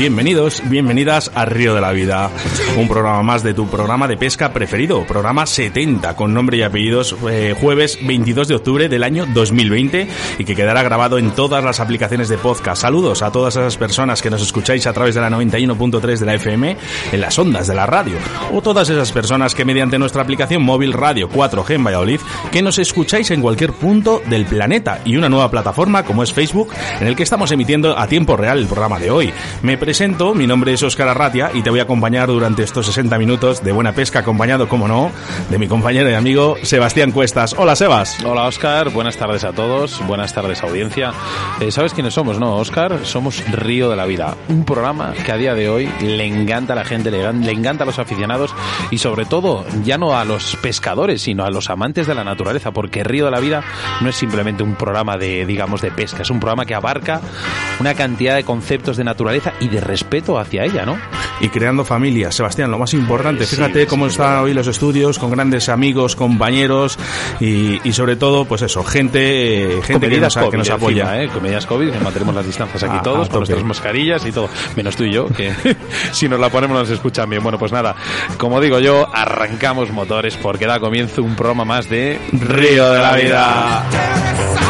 Bienvenidos, bienvenidas a Río de la Vida, un programa más de tu programa de pesca preferido, programa 70, con nombre y apellidos, eh, jueves 22 de octubre del año 2020 y que quedará grabado en todas las aplicaciones de podcast. Saludos a todas esas personas que nos escucháis a través de la 91.3 de la FM en las ondas de la radio, o todas esas personas que mediante nuestra aplicación móvil Radio 4G en Valladolid, que nos escucháis en cualquier punto del planeta y una nueva plataforma como es Facebook, en el que estamos emitiendo a tiempo real el programa de hoy. Me presento, mi nombre es Óscar Arratia y te voy a acompañar durante estos 60 minutos de buena pesca, acompañado, como no, de mi compañero y amigo Sebastián Cuestas. Hola, Sebas. Hola, Óscar. Buenas tardes a todos. Buenas tardes, audiencia. Eh, ¿Sabes quiénes somos, no, Óscar? Somos Río de la Vida, un programa que a día de hoy le encanta a la gente, le, le encanta a los aficionados y sobre todo ya no a los pescadores, sino a los amantes de la naturaleza, porque Río de la Vida no es simplemente un programa de, digamos, de pesca, es un programa que abarca una cantidad de conceptos de naturaleza y de respeto hacia ella, ¿no? Y creando familia, Sebastián, lo más importante. Sí, Fíjate sí, cómo sí, están hoy los estudios, con grandes amigos, compañeros y, y sobre todo, pues eso, gente, eh, gente que nos, que nos apoya. encima, ¿eh? Con medidas COVID, que mantenemos las distancias aquí Ah, todos, a con nuestras mascarillas y todo. Menos tú y yo, que si nos la ponemos nos escuchan bien. Bueno, pues nada, como digo yo, arrancamos motores porque da comienzo un programa más de Río de la Vida.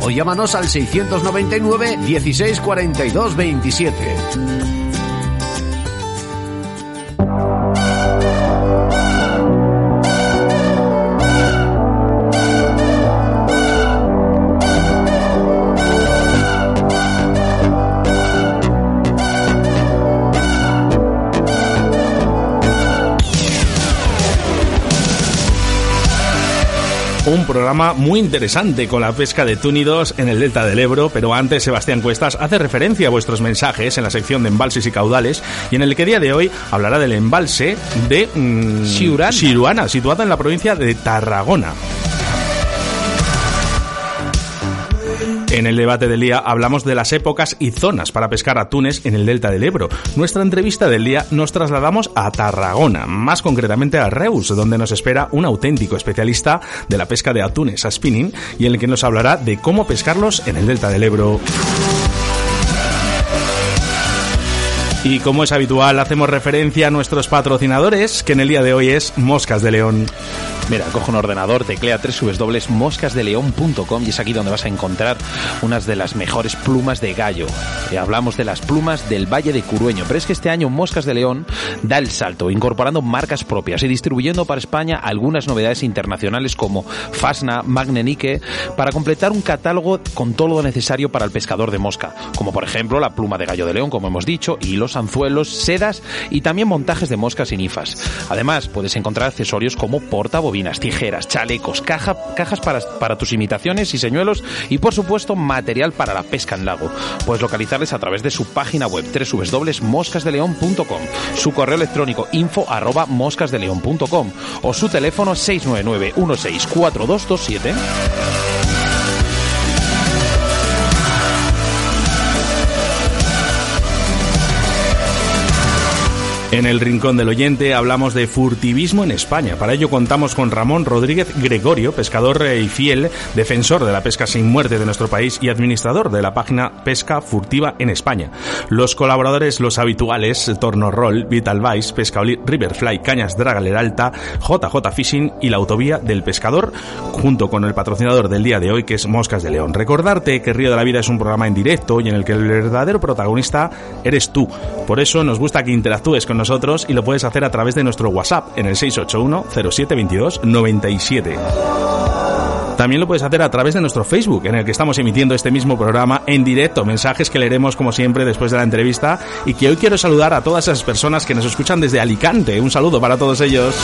o llámanos al 699 16 42 27. Programa muy interesante con la pesca de túnidos en el delta del Ebro, pero antes Sebastián Cuestas hace referencia a vuestros mensajes en la sección de embalses y caudales y en el que día de hoy hablará del embalse de mm, Siurana. Siruana, situada en la provincia de Tarragona. En el debate del día hablamos de las épocas y zonas para pescar atunes en el delta del Ebro. Nuestra entrevista del día nos trasladamos a Tarragona, más concretamente a Reus, donde nos espera un auténtico especialista de la pesca de atunes a spinning y en el que nos hablará de cómo pescarlos en el delta del Ebro. Y como es habitual, hacemos referencia a nuestros patrocinadores, que en el día de hoy es Moscas de León. Mira, coge un ordenador, teclea www.moscasdeleon.com y es aquí donde vas a encontrar unas de las mejores plumas de gallo. Eh, hablamos de las plumas del Valle de Curueño, pero es que este año Moscas de León da el salto, incorporando marcas propias y distribuyendo para España algunas novedades internacionales como Fasna, Magnenique, para completar un catálogo con todo lo necesario para el pescador de mosca, como por ejemplo la pluma de gallo de león, como hemos dicho, anzuelos, sedas y también montajes de moscas y nifas. Además, puedes encontrar accesorios como portabobinas, tijeras, chalecos, caja- cajas para, para tus imitaciones y señuelos y por supuesto material para la pesca en lago. Puedes localizarles a través de su página web www.moscasdeleon.com, su correo electrónico info arroba moscasdeleon.com o su teléfono 699 164227. En el Rincón del Oyente hablamos de furtivismo en España. Para ello contamos con Ramón Rodríguez Gregorio, pescador eh, y fiel defensor de la pesca sin muerte de nuestro país y administrador de la página Pesca Furtiva en España. Los colaboradores, los habituales, Torno Roll, Vital Vice, Pescaolí, Riverfly, Cañas Dragaler Alta, JJ Fishing y la Autovía del Pescador, junto con el patrocinador del día de hoy que es Moscas de León. Recordarte que Río de la Vida es un programa en directo y en el que el verdadero protagonista eres tú. Por eso nos gusta que interactúes con nosotros y lo puedes hacer a través de nuestro WhatsApp en el 681 0722 97. También lo puedes hacer a través de nuestro Facebook, en el que estamos emitiendo este mismo programa en directo, mensajes que leeremos como siempre después de la entrevista y que hoy quiero saludar a todas esas personas que nos escuchan desde Alicante. Un saludo para todos ellos.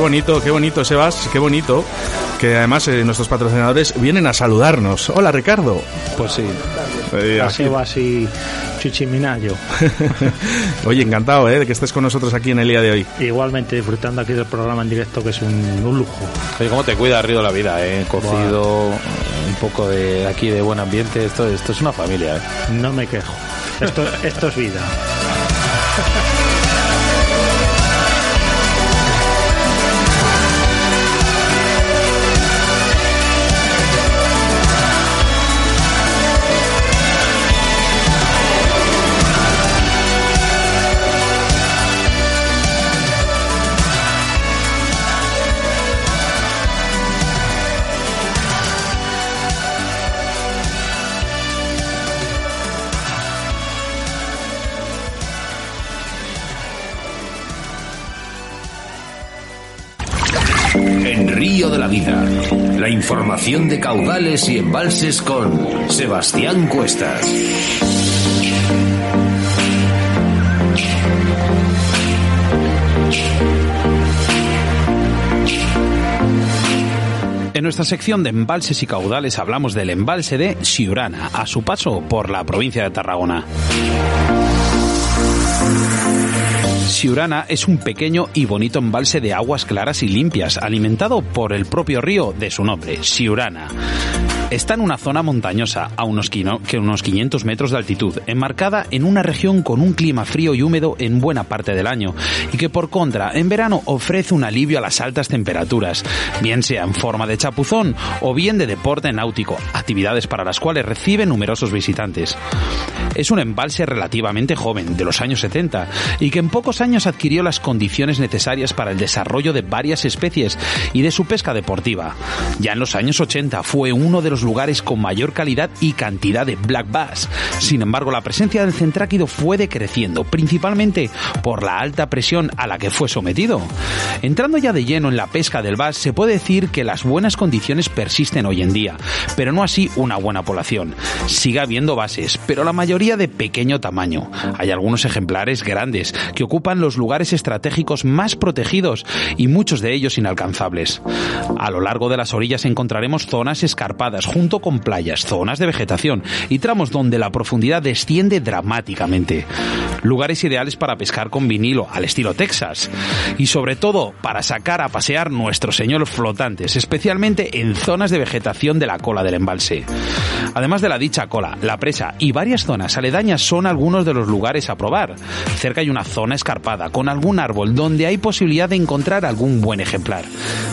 Bonito, qué bonito, Sebas, qué bonito. Que además eh, nuestros patrocinadores vienen a saludarnos. Hola, Ricardo. Pues sí. Eh, a Sebas y Chichiminayo. Oye, encantado ¿eh? de que estés con nosotros aquí en el día de hoy. Igualmente, disfrutando aquí del programa en directo, que es un, lujo. Oye, ¿cómo te cuida Río la vida? Eh? Cocido, un poco de aquí de buen ambiente. Esto, esto es una familia. ¿eh? No me quejo. Esto, esto es vida. información de caudales y embalses con Sebastián Cuestas. En nuestra sección de embalses y caudales hablamos del embalse de Siurana, a su paso por la provincia de Tarragona. Siurana es un pequeño y bonito embalse de aguas claras y limpias, alimentado por el propio río de su nombre, Siurana. Está en una zona montañosa, a unos, que unos 500 metros de altitud, enmarcada en una región con un clima frío y húmedo en buena parte del año, y que por contra, en verano ofrece un alivio a las altas temperaturas, bien sea en forma de chapuzón o bien de deporte náutico, actividades para las cuales recibe numerosos visitantes. Es un embalse relativamente joven, de los años 70, y que en pocos años adquirió las condiciones necesarias para el desarrollo de varias especies y de su pesca deportiva. Ya en los años 80 fue uno de los lugares con mayor calidad y cantidad de black bass. Sin embargo, la presencia del centráquido fue decreciendo, principalmente por la alta presión a la que fue sometido. Entrando ya de lleno en la pesca del bass, se puede decir que las buenas condiciones persisten hoy en día, pero no así una buena población. Sigue habiendo bases, pero la mayoría de pequeño tamaño. Hay algunos ejemplares grandes que ocupan los lugares estratégicos más protegidos y muchos de ellos inalcanzables. A lo largo de las orillas encontraremos zonas escarpadas, junto con playas, zonas de vegetación y tramos donde la profundidad desciende dramáticamente. Lugares ideales para pescar con vinilo al estilo Texas y sobre todo para sacar a pasear nuestros señores flotantes, especialmente en zonas de vegetación de la cola del embalse. Además de la dicha cola, la presa y varias zonas aledañas son algunos de los lugares a probar. Cerca hay una zona escarpada con algún árbol donde hay posibilidad de encontrar algún buen ejemplar.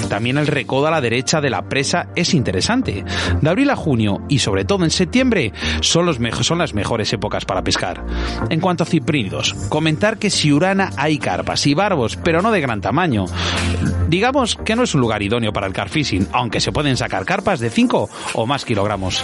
También el recodo a la derecha de la presa es interesante. De abril a junio y sobre todo en septiembre son, los son las mejores épocas para pescar. En cuanto a ciprínidos, comentar que si Urana hay carpas y barbos, pero no de gran tamaño. Digamos que no es un lugar idóneo para el carfishing, aunque se pueden sacar carpas de 5 o más kilogramos.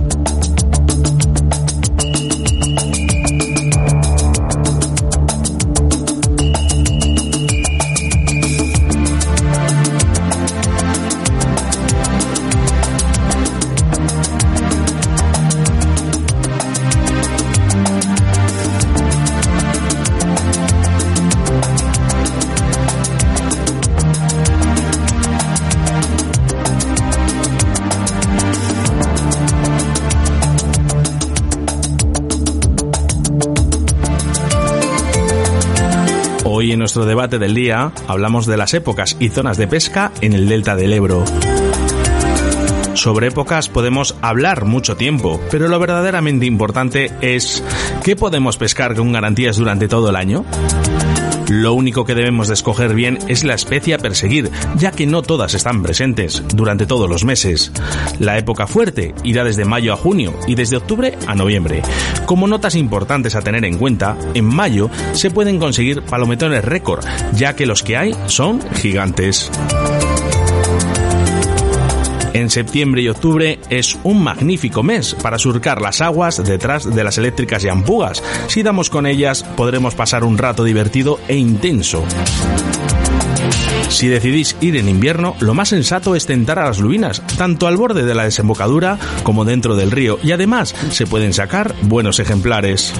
En nuestro debate del día hablamos de las épocas y zonas de pesca en el delta del Ebro. Sobre épocas podemos hablar mucho tiempo, pero lo verdaderamente importante es ¿qué podemos pescar con garantías durante todo el año? Lo único que debemos de escoger bien es la especie a perseguir, ya que no todas están presentes durante todos los meses. La época fuerte irá desde mayo a junio y desde octubre a noviembre. Como notas importantes a tener en cuenta, en mayo se pueden conseguir palometones récord, ya que los que hay son gigantes. En septiembre y octubre es un magnífico mes para surcar las aguas detrás de las eléctricas y ampugas. Si damos con ellas, podremos pasar un rato divertido e intenso. Si decidís ir en invierno, lo más sensato es tentar a las lubinas, tanto al borde de la desembocadura como dentro del río, y además se pueden sacar buenos ejemplares.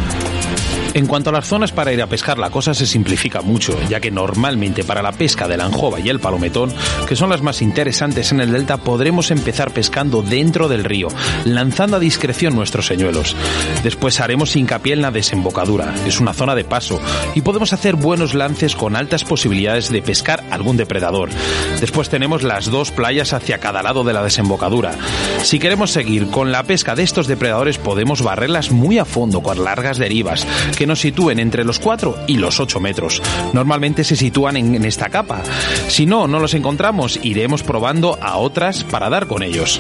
En cuanto a las zonas para ir a pescar, la cosa se simplifica mucho, ya que normalmente para la pesca de la anjova y el palometón, que son las más interesantes en el delta, podremos empezar pescando dentro del río, lanzando a discreción nuestros señuelos. Después haremos hincapié en la desembocadura, es una zona de paso, y podemos hacer buenos lances con altas posibilidades de pescar algún depredador. Después tenemos las dos playas hacia cada lado de la desembocadura. Si queremos seguir con la pesca de estos depredadores, podemos barrerlas muy a fondo con largas derivas, que nos sitúen entre los 4 y los 8 metros. Normalmente se sitúan en, esta capa. Si no, no los encontramos, iremos probando a otras para dar con ellos.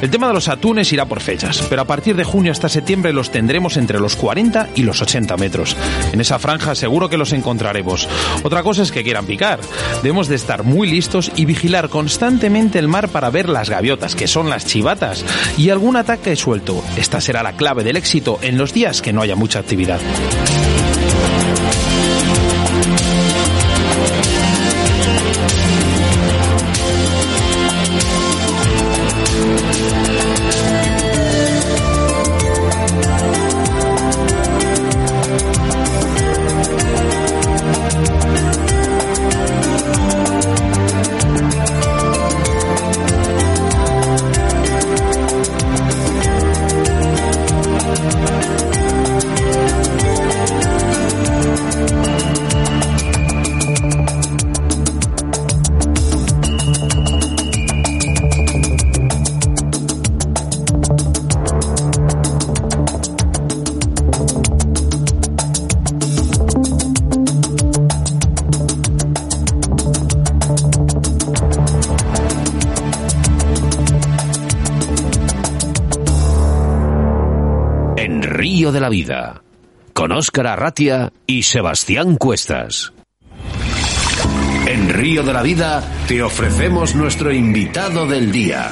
El tema de los atunes irá por fechas, pero a partir de junio hasta septiembre los tendremos entre los 40 y los 80 metros. En esa franja seguro que los encontraremos. Otra cosa es que quieran picar. Debemos de estar muy listos y vigilar constantemente el mar para ver las gaviotas, que son las chivatas, y algún ataque suelto. Esta será la clave del éxito en los días que no haya mucha actividad. De la Vida, con Óscar Arratia y Sebastián Cuestas. En Río de la Vida te ofrecemos nuestro invitado del día.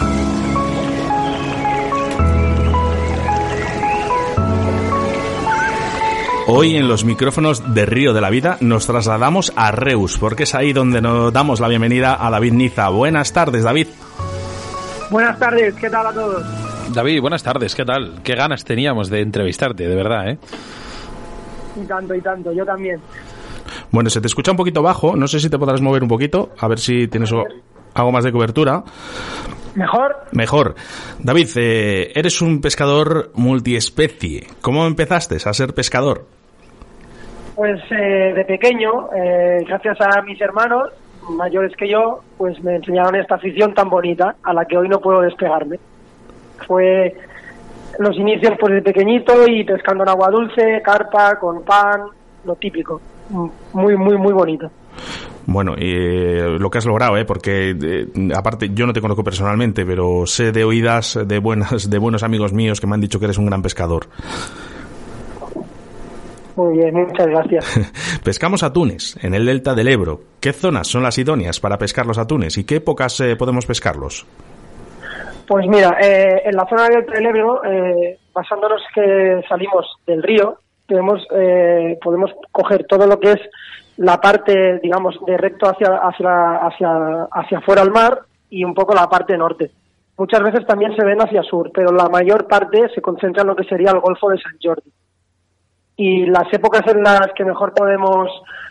Hoy en los micrófonos de Río de la Vida nos trasladamos a Reus, porque es ahí donde nos damos la bienvenida a David Niza. Buenas tardes, David. Buenas tardes, ¿qué tal a todos? David, buenas tardes, ¿qué tal? Qué ganas teníamos de entrevistarte, de verdad, ¿eh? Y tanto, y tanto, yo también. Bueno, se te escucha un poquito bajo, no sé si te podrás mover un poquito, a ver si tienes o- algo más de cobertura. ¿Mejor? Mejor. David, eh, eres un pescador multiespecie. ¿Cómo empezaste a ser pescador? Pues eh, de pequeño, eh, gracias a mis hermanos mayores que yo, pues me enseñaron esta afición tan bonita a la que hoy no puedo despegarme. Fue los inicios pues de pequeñito y pescando en agua dulce, carpa, con pan, lo típico. Muy, muy, muy bonito. Bueno, eh, lo que has logrado, ¿eh? porque eh, aparte yo no te conozco personalmente, pero sé de oídas de buenas de buenos amigos míos que me han dicho que eres un gran pescador. Muy bien, muchas gracias. Pescamos atunes en el delta del Ebro. ¿Qué zonas son las idóneas para pescar los atunes y qué épocas eh, podemos pescarlos? Pues mira, eh, en la zona del Ebro, eh, basándonos que salimos del río, podemos, podemos coger todo lo que es la parte, digamos, de recto hacia, hacia, hacia, hacia afuera al mar y un poco la parte norte. Muchas veces también se ven hacia sur, pero la mayor parte se concentra en lo que sería el Golfo de San Jordi. Y las épocas en las que mejor podemos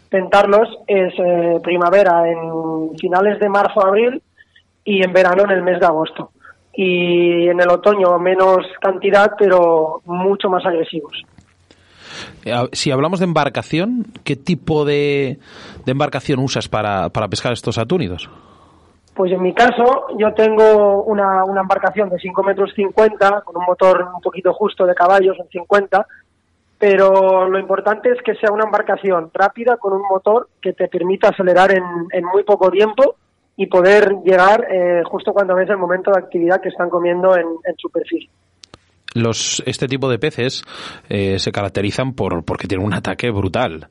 tentarlos es eh, primavera en finales de marzo, abril y en verano en el mes de agosto. Y en el otoño menos cantidad, pero mucho más agresivos. Eh, si hablamos de embarcación, ¿qué tipo de, embarcación usas para, para pescar estos atúnidos? Pues en mi caso, yo tengo una, una embarcación de 5 metros 50, con un motor un poquito justo de caballos en 50, pero lo importante es que sea una embarcación rápida con un motor que te permita acelerar en, en muy poco tiempo y poder llegar eh, justo cuando ves el momento de actividad que están comiendo en, en superficie los, este tipo de peces eh, se caracterizan por porque tienen un ataque brutal.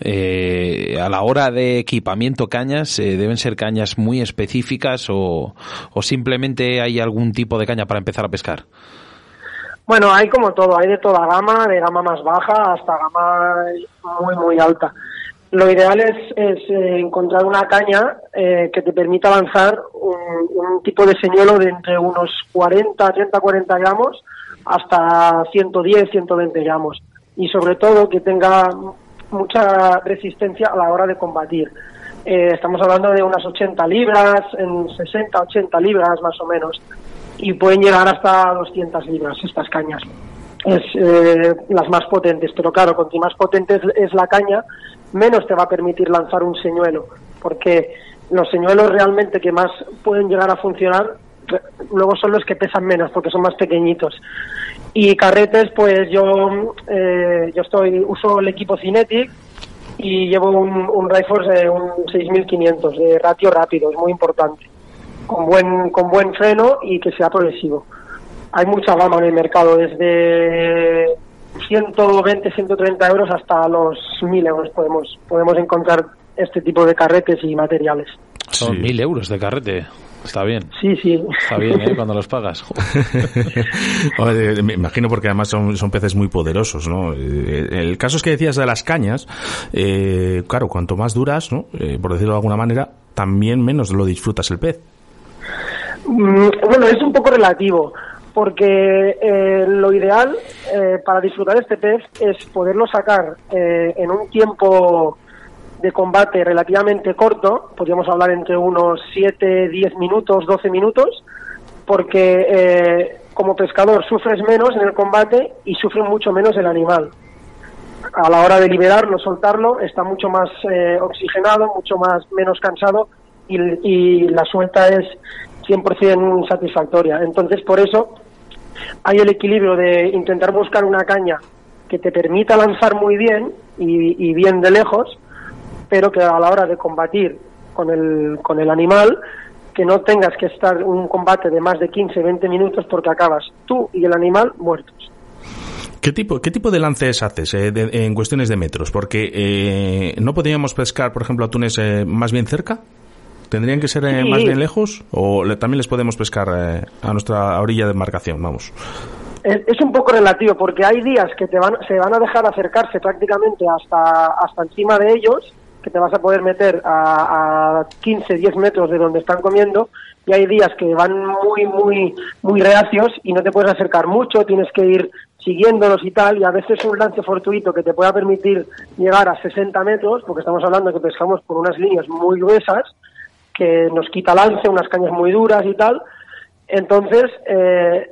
Eh, a la hora de equipamiento cañas, eh, ¿deben ser cañas muy específicas o, o simplemente hay algún tipo de caña para empezar a pescar? Bueno, hay como todo, hay de toda gama, de gama más baja hasta gama muy, muy alta. Lo ideal es, es encontrar una caña que te permita lanzar un, un, tipo de señuelo de entre unos 40, 30, 40 gramos hasta 110, 120 gramos y sobre todo que tenga mucha resistencia a la hora de combatir. Eh, estamos hablando de unas 80 libras, en 60, 80 libras más o menos y pueden llegar hasta 200 libras estas cañas. Es eh, las más potentes, pero claro, cuanto más potente es la caña, menos te va a permitir lanzar un señuelo, porque los señuelos realmente que más pueden llegar a funcionar luego son los que pesan menos porque son más pequeñitos. Y carretes, pues yo eh, yo estoy uso el equipo Cinetic y llevo un, un Rifles de un 6500 de ratio rápido, es muy importante. Con buen con buen freno y que sea progresivo. Hay mucha gama en el mercado, desde 120, 130 euros hasta los 1000 euros podemos podemos encontrar este tipo de carretes y materiales. Son 1000 euros de carrete. Está bien. Sí, sí. Está bien, ¿eh? Cuando los pagas. me imagino porque además son, son peces muy poderosos, ¿no? Eh, el caso es que decías de las cañas, eh, claro, cuanto más duras, ¿no? Eh, por decirlo de alguna manera, también menos lo disfrutas el pez. Mm, bueno, es un poco relativo, porque lo ideal para disfrutar este pez es poderlo sacar en un tiempo de combate relativamente corto, podríamos hablar entre unos 7, 10 minutos, 12 minutos, porque eh, como pescador sufres menos en el combate y sufre mucho menos el animal. A la hora de liberarlo, soltarlo, está mucho más eh, oxigenado, mucho más menos cansado y, y la suelta es 100% satisfactoria. Entonces, por eso hay el equilibrio de intentar buscar una caña que te permita lanzar muy bien y, bien de lejos, pero que a la hora de combatir con el, con el animal, que no tengas que estar un combate de más de 15, 20 minutos porque acabas tú y el animal muertos. ¿Qué tipo, ¿Qué tipo de lances haces eh, en cuestiones de metros? Porque eh, no podríamos pescar, por ejemplo, atunes eh, más bien cerca. ¿Tendrían que ser más bien lejos? ¿O también les podemos pescar a nuestra orilla de embarcación? Vamos. Es, un poco relativo porque hay días que te van, se van a dejar acercarse prácticamente hasta, hasta encima de ellos que te vas a poder meter a, a 15, 10 metros de donde están comiendo y hay días que van muy, muy, muy reacios y no te puedes acercar mucho, tienes que ir siguiéndolos y tal, y a veces un lance fortuito que te pueda permitir llegar a 60 metros, porque estamos hablando que pescamos por unas líneas muy gruesas, que nos quita lance, unas cañas muy duras y tal, entonces eh,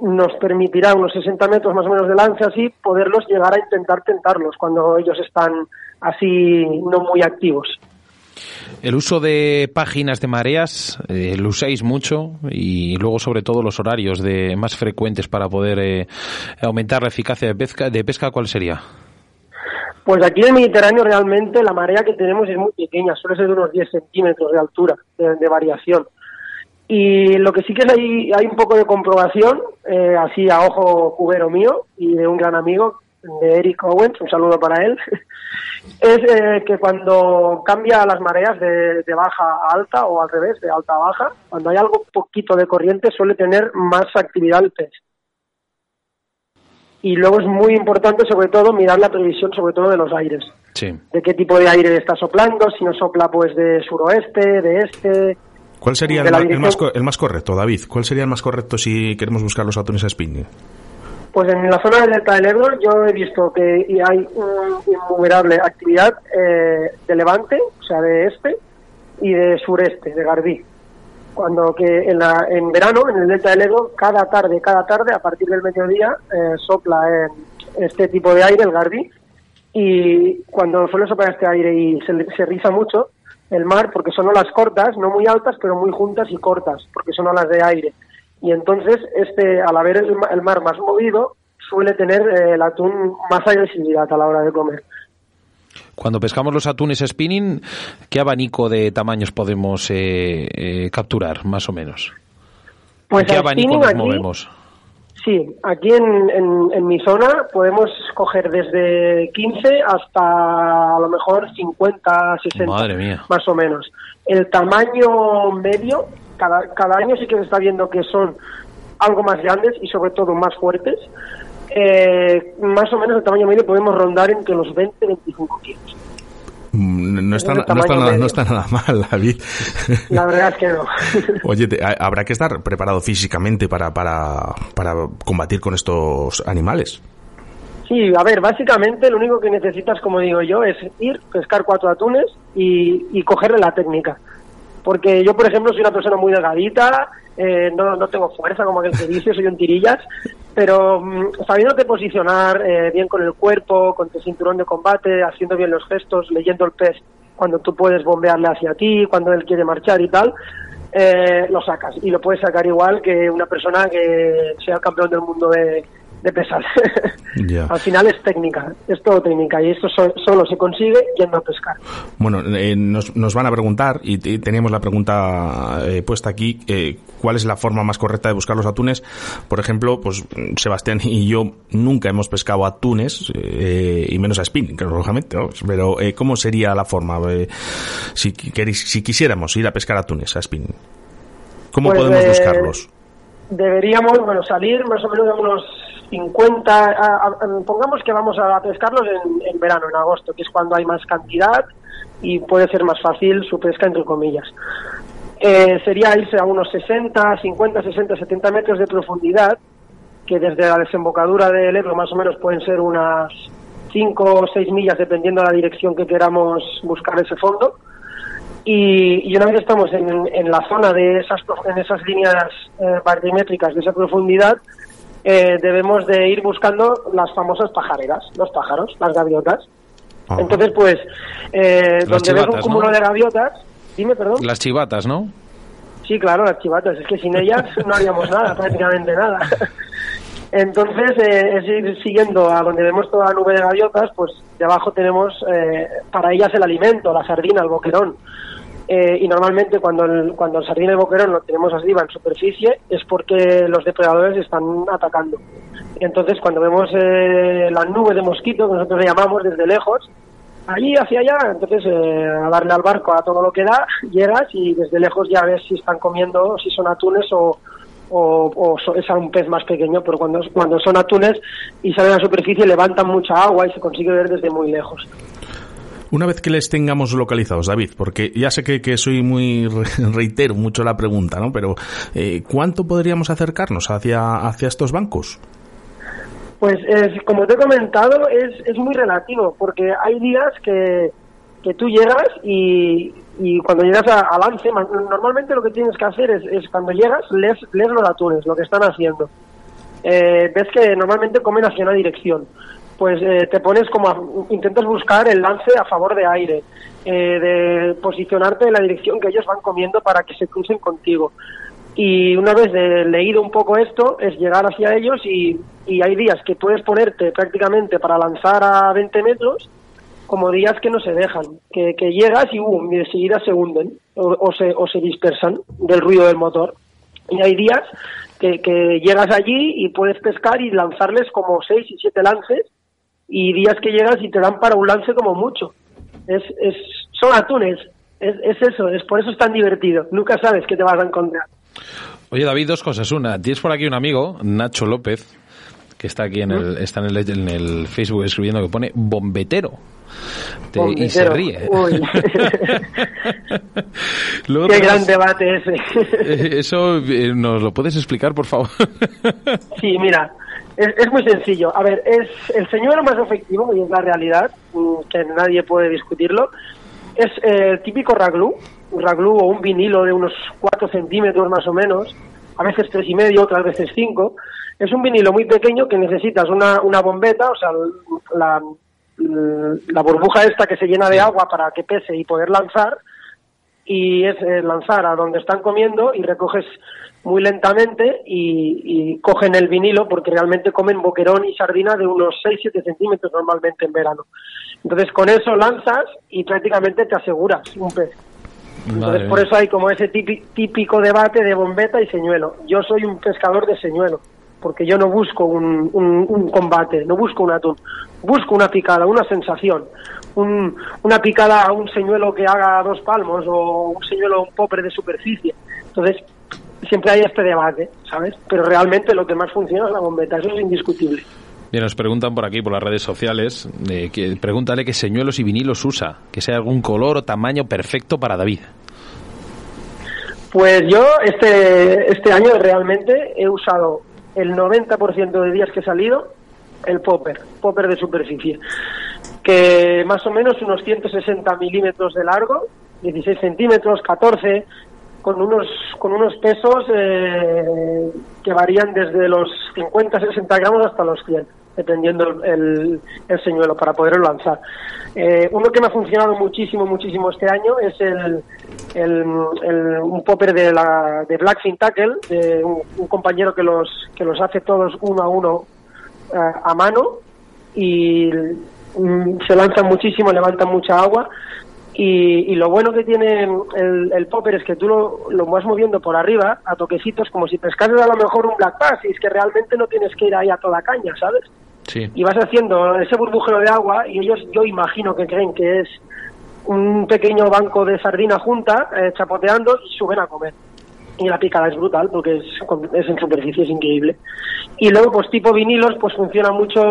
nos permitirá unos 60 metros más o menos de lance así, poderlos llegar a intentar tentarlos cuando ellos están así no muy activos. El uso de páginas de mareas eh, lo usáis mucho y luego sobre todo los horarios de más frecuentes para poder eh, aumentar la eficacia de pesca, de pesca, ¿cuál sería? Pues aquí en el Mediterráneo realmente la marea que tenemos es muy pequeña, suele ser de unos 10 centímetros de altura de, variación. Y lo que sí que es hay, hay un poco de comprobación, eh, así a ojo cubero mío y de un gran amigo, de Eric Owens, un saludo para él, es eh, que cuando cambia las mareas de, de, baja a alta o al revés, de alta a baja, cuando hay algo poquito de corriente suele tener más actividad el pez. Y luego es muy importante, sobre todo, mirar la previsión, sobre todo de los aires. Sí. De qué tipo de aire está soplando, si no sopla pues de suroeste, de este. ¿Cuál sería el, el más, el más correcto, David? ¿Cuál sería el más correcto si queremos buscar los atunes a spinning? Pues en la zona del delta del Ebro yo he visto que hay una innumerable actividad eh, de levante, o sea, de este, y de sureste, de Garbí. Cuando que en, la, en verano, en el delta del Ebro, cada tarde, cada tarde, a partir del mediodía, eh, sopla en este tipo de aire, el Garbí, y cuando suele soplar este aire y se, se riza mucho el mar, porque son olas cortas, no muy altas, pero muy juntas y cortas, porque son olas de aire. Y entonces, este, al haber el, el mar más movido, suele tener eh, el atún más agresividad a la hora de comer. Cuando pescamos los atunes spinning, ¿qué abanico de tamaños podemos eh, eh, capturar, más o menos? Pues ¿En qué abanico nos aquí- movemos? Sí, aquí en, en, en mi zona podemos coger desde 15 hasta a lo mejor 50, 60. Madre mía. Más o menos. El tamaño medio, cada, cada año sí que se está viendo que son algo más grandes y sobre todo más fuertes. Eh, más o menos el tamaño medio podemos rondar entre los 20 y 25 kilos. Mm, No está, no, está nada, no está nada mal, David. La verdad es que no. Oye, te- habrá que estar preparado físicamente para, para, para combatir con estos animales. Sí, a ver, básicamente lo único que necesitas, como digo yo, es ir, pescar cuatro atunes y, y cogerle la técnica. Porque yo, por ejemplo, soy una persona muy delgadita, eh, no, no tengo fuerza, como aquel que dice, soy un tirillas, pero mm, sabiéndote posicionar eh, bien con el cuerpo, con tu cinturón de combate, haciendo bien los gestos, leyendo el pez cuando tú puedes bombearle hacia ti, cuando él quiere marchar y tal, eh, lo sacas. Y lo puedes sacar igual que una persona que sea campeón del mundo de, de pesas. Ya. Al final es técnica, es todo técnica y esto so- solo se consigue yendo a pescar. Bueno, eh, nos, nos van a preguntar, y, te- teníamos la pregunta eh, puesta aquí, eh, ¿cuál es la forma más correcta de buscar los atunes? Por ejemplo, pues Sebastián y yo nunca hemos pescado atunes, eh, y menos a spinning, claro, lógicamente, ¿no? pero eh, ¿cómo sería la forma eh, si, queréis- si quisiéramos ir a pescar atunes a spinning? ¿Cómo Pues, podemos buscarlos? Deberíamos, bueno, salir más o menos de unos 50, a- a- pongamos que vamos a pescarlos en, en verano, en agosto, que es cuando hay más cantidad y puede ser más fácil su pesca, entre comillas. Eh, sería irse a unos 60, 50, 60, 70 metros de profundidad, que desde la desembocadura del Ebro más o menos pueden ser unas 5 o 6 millas, dependiendo de la dirección que queramos buscar ese fondo. Y, y una vez estamos en, en la zona de esas, en esas líneas eh, de esa profundidad, eh, debemos de ir buscando las famosas pajareras, los pájaros, las gaviotas. Ajá. Entonces, pues, eh, donde ves un chivatas, cúmulo ¿no? de gaviotas, dime, perdón. Las chivatas, ¿no? Sí, claro, las chivatas. Es que sin ellas no haríamos nada, prácticamente nada. Entonces, eh, siguiendo a donde vemos toda la nube de gaviotas, pues debajo tenemos eh, para ellas el alimento, la sardina, el boquerón. Eh, y normalmente cuando el, cuando el sardina y el boquerón lo tenemos arriba en superficie es porque los depredadores están atacando. Entonces cuando vemos eh, la nube de mosquito, que nosotros le llamamos desde lejos, allí hacia allá, entonces eh, a darle al barco a todo lo que da, llegas y desde lejos ya ves si están comiendo, si son atunes o, o, o es un pez más pequeño, pero cuando, cuando son atunes y salen a la superficie levantan mucha agua y se consigue ver desde muy lejos. Una vez que les tengamos localizados, David, porque ya sé que, que soy muy, re- reitero mucho la pregunta, ¿no? Pero, eh, ¿cuánto podríamos acercarnos hacia, hacia estos bancos? Pues es, como te he comentado, es, es muy relativo, porque hay días que, que tú llegas y, y cuando llegas a, a lance, ma- normalmente lo que tienes que hacer es, es cuando llegas, lees, lees los atunes, lo que están haciendo. Eh, ves que normalmente comen hacia una dirección. Pues eh, te pones como, a- intentas buscar el lance a favor de aire, eh, de posicionarte en la dirección que ellos van comiendo para que se crucen contigo. Y una vez de- leído un poco esto, es llegar hacia ellos y, y hay días que puedes ponerte prácticamente para lanzar a 20 metros, como días que no se dejan, que, que llegas y, uh, y de seguida se hunden o, o se, o se dispersan del ruido del motor. Y hay días que, que llegas allí y puedes pescar y lanzarles como 6 y 7 lances y días que llegas y te dan para un lance como mucho. Es, es, son atunes, es, es eso, es por eso es tan divertido. Nunca sabes qué te vas a encontrar. Oye, David, dos cosas. Una, tienes por aquí un amigo, Nacho López, que está aquí en el, está en el, en el Facebook escribiendo que pone bombetero. y se ríe. Qué gran debate ese. Eh, eso, eh, ¿nos lo puedes explicar, por favor? sí, mira, es, muy sencillo. A ver, es el señuelo más efectivo, y es la realidad, mm, que nadie puede discutirlo, es el típico raglú, un raglú o un vinilo de unos 4 centímetros más o menos, a veces tres y medio, otras veces 5. Es un vinilo muy pequeño que necesitas una, una bombeta, o sea, la, la burbuja esta que se llena de agua para que pese y poder lanzar, y es eh, lanzar a donde están comiendo y recoges muy lentamente y, cogen el vinilo porque realmente comen boquerón y sardina de unos 6-7 centímetros normalmente en verano. Entonces con eso lanzas y prácticamente te aseguras un pez. Entonces por eso hay como ese típico debate de bombeta y señuelo. Yo soy un pescador de señuelo porque yo no busco un, un, combate, no busco un atún, busco una picada, una sensación, un, una picada a un señuelo que haga dos palmos o un señuelo un popper de superficie. Entonces, siempre hay este debate, ¿sabes? Pero realmente lo que más funciona es la bombeta, eso es indiscutible. Bien, nos preguntan por aquí, por las redes sociales, eh, que, pregúntale qué señuelos y vinilos usa, que sea algún color o tamaño perfecto para David. Pues yo este, este año realmente he usado el 90% de días que he salido el popper, popper de superficie, que más o menos unos 160 milímetros de largo, 16 centímetros, 14, con unos con unos pesos eh, que varían desde los 50 60 gramos hasta los 100 dependiendo el, el, señuelo para poderlo lanzar eh, uno que me ha funcionado muchísimo muchísimo este año es el, el, un popper de la de Blackfin Tackle de un, compañero que los que los hace todos uno a uno eh, a mano y mm, se lanzan muchísimo levantan mucha agua y, lo bueno que tiene el, el, popper es que tú lo, lo, vas moviendo por arriba a toquecitos como si pescases a lo mejor un black bass y es que realmente no tienes que ir ahí a toda caña, ¿sabes? Sí. Y vas haciendo ese burbujero de agua y ellos yo imagino que creen que es un pequeño banco de sardina junta eh, chapoteando y suben a comer y la picada es brutal porque es, es en superficie, es increíble. Y luego, pues tipo vinilos, pues funciona mucho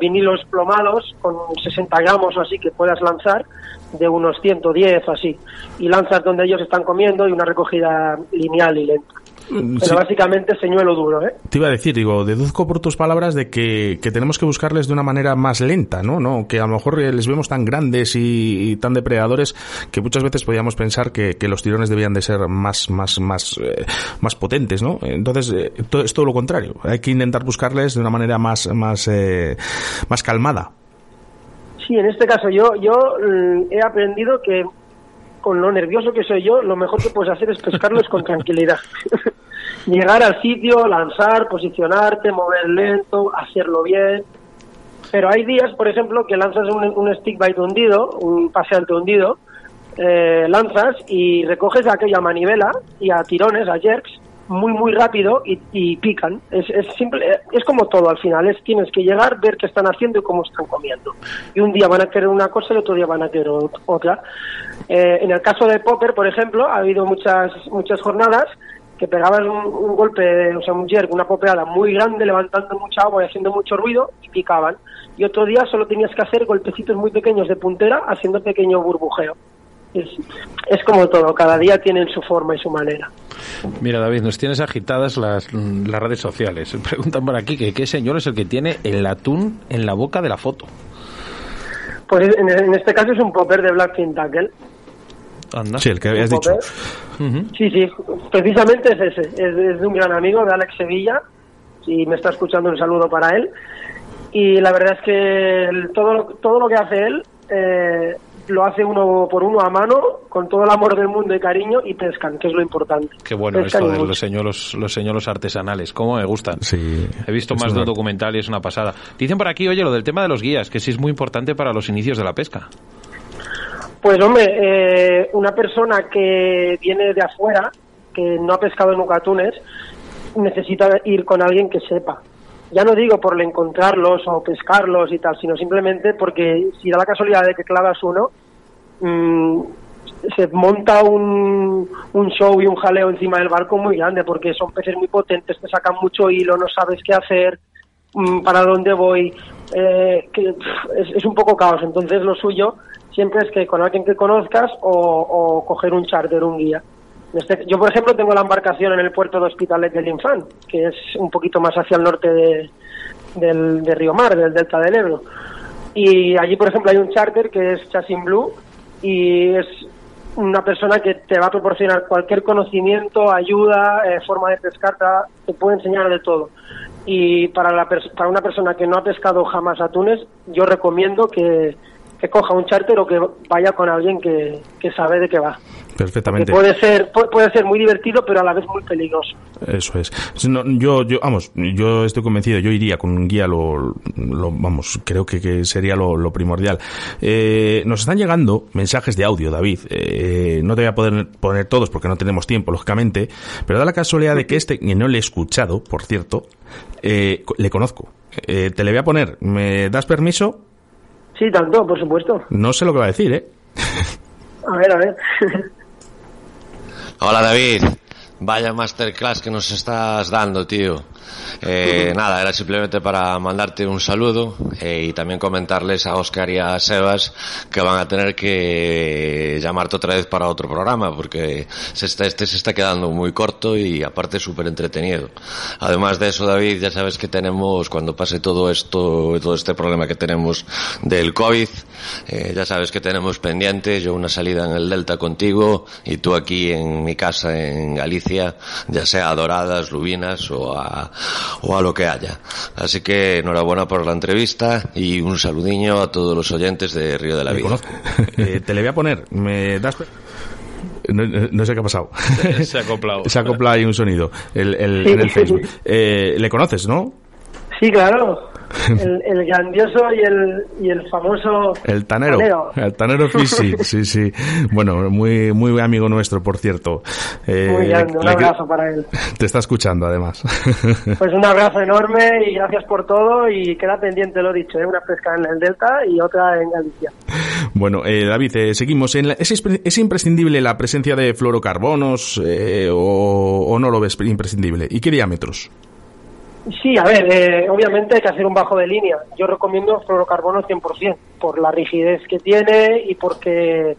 vinilos plomados con 60 gramos o así que puedas lanzar de unos 110 o así. Y lanzas donde ellos están comiendo y una recogida lineal y lenta. Mm, Pero básicamente señuelo duro, ¿eh? Te iba a decir, digo, deduzco por tus palabras de que, tenemos que buscarles de una manera más lenta, ¿no? ¿no? Que a lo mejor les vemos tan grandes y, tan depredadores que muchas veces podíamos pensar que, los tirones debían de ser más, más, más, eh, más potentes, ¿no? Entonces, eh, es todo lo contrario. Hay que intentar buscarles de una manera más, más, eh, más calmada. Sí, en este caso yo, yo mm, he aprendido que con lo nervioso que soy yo, lo mejor que puedes hacer es pescarlos con tranquilidad. Llegar al sitio, lanzar, posicionarte, mover lento, hacerlo bien. Pero hay días, por ejemplo, que lanzas un, stick bite hundido, un paseante hundido, eh, lanzas y recoges aquella manivela y a tirones, a jerks, muy muy rápido y, pican. Es, es, simple, es como todo al final, es tienes que llegar, ver qué están haciendo y cómo están comiendo. Y un día van a querer una cosa y otro día van a querer otra. Eh, en el caso de Popper, por ejemplo, ha habido muchas muchas jornadas que pegabas un, golpe, o sea, un jerk, una popeada muy grande, levantando mucha agua y haciendo mucho ruido y picaban. Y otro día solo tenías que hacer golpecitos muy pequeños de puntera haciendo pequeño burbujeo es, como todo, cada día tienen su forma y su manera. Mira, David, nos tienes agitadas las, las redes sociales. Preguntan por aquí que qué señor es el que tiene el atún en la boca de la foto. Pues en, este caso es un popper de Blackfin Tackle. Anda. Sí, el que habías dicho. Sí, sí, precisamente es ese. Es, de un gran amigo, de Alex Sevilla. Si me está escuchando, un saludo para él. Y la verdad es que todo, todo lo que hace él eh, lo hace uno por uno a mano, con todo el amor del mundo y cariño, y pescan, que es lo importante. Qué bueno esto de los señuelos, los señuelos artesanales, cómo me gustan. Sí, He visto más de un documental y es una pasada. Dicen por aquí, oye, lo del tema de los guías, que sí es muy importante para los inicios de la pesca. Pues hombre, eh, una persona que viene de afuera, que no ha pescado nunca atunes, necesita ir con alguien que sepa Ya no digo por encontrarlos o pescarlos y tal, sino simplemente porque si da la casualidad de que clavas uno, mm, se monta un, un show y un jaleo encima del barco muy grande, porque son peces muy potentes, te sacan mucho hilo, no sabes qué hacer, mm, para dónde voy, eh, que es, un poco caos. Entonces lo suyo siempre es que con alguien que conozcas o, coger un charter, un guía. Este, yo, por ejemplo, tengo la embarcación en el puerto de Hospitalet del Infant, que es un poquito más hacia el norte de, del, de Río Mar, del delta del Ebro. Y allí, por ejemplo, hay un charter que es Chasing Blue y es una persona que te va a proporcionar cualquier conocimiento, ayuda, eh, forma de pescar, te puede enseñar de todo. Y para, la para una persona que no ha pescado jamás atunes, yo recomiendo que, que coja un charter o que vaya con alguien que, que sabe de qué va. Perfectamente. puede ser puede ser muy divertido, pero a la vez muy peligroso. Eso es. yo, yo, vamos, yo estoy convencido. Yo iría con un guía. Lo, vamos, creo que, sería lo, primordial. Eh, nos están llegando mensajes de audio, David. Eh, no te voy a poder poner todos porque no tenemos tiempo, lógicamente. Pero da la casualidad de que este, que no le he escuchado, por cierto, eh, le conozco. te le voy a poner. ¿Me das permiso? Sí, tanto, por supuesto. No sé lo que va a decir, ¿eh? A ver, a ver. Hola David, vaya masterclass que nos estás dando, tío. Eh, nada, era simplemente para mandarte un saludo eh, y también comentarles a Oscar y a Sebas que van a tener que llamarte otra vez para otro programa porque se está, este se está quedando muy corto y aparte súper entretenido. Además de eso, David, ya sabes que tenemos, cuando pase todo esto, todo este problema que tenemos del COVID, eh, ya sabes que tenemos pendiente yo una salida en el Delta contigo y tú aquí en mi casa en Galicia, ya sea a Doradas, Lubinas o a o a lo que haya. Así que enhorabuena por la entrevista y un saludiño a todos los oyentes de Río de la Vida. Eh, te le voy a poner, ¿me das no, sé qué ha pasado. Se ha acoplado. Se ha acoplado ahí un sonido el, en el Facebook. Eh, ¿Le conoces, no? Sí, claro. El, grandioso y el, y el famoso el tanero, el tanero Fisi, sí, sí. Bueno, muy muy amigo nuestro, por cierto. Eh, muy grande, un abrazo para él. Te está escuchando, además. Pues un abrazo enorme y gracias por todo y queda pendiente lo dicho, ¿eh? una pesca en el Delta y otra en Galicia. Bueno, eh, David, eh, seguimos. En ¿es, imprescindible la presencia de fluorocarbonos eh, o, o no lo ves imprescindible? ¿Y qué diámetros? Sí, a ver, eh, obviamente hay que hacer un bajo de línea. Yo recomiendo fluorocarbono 100%, por la rigidez que tiene y porque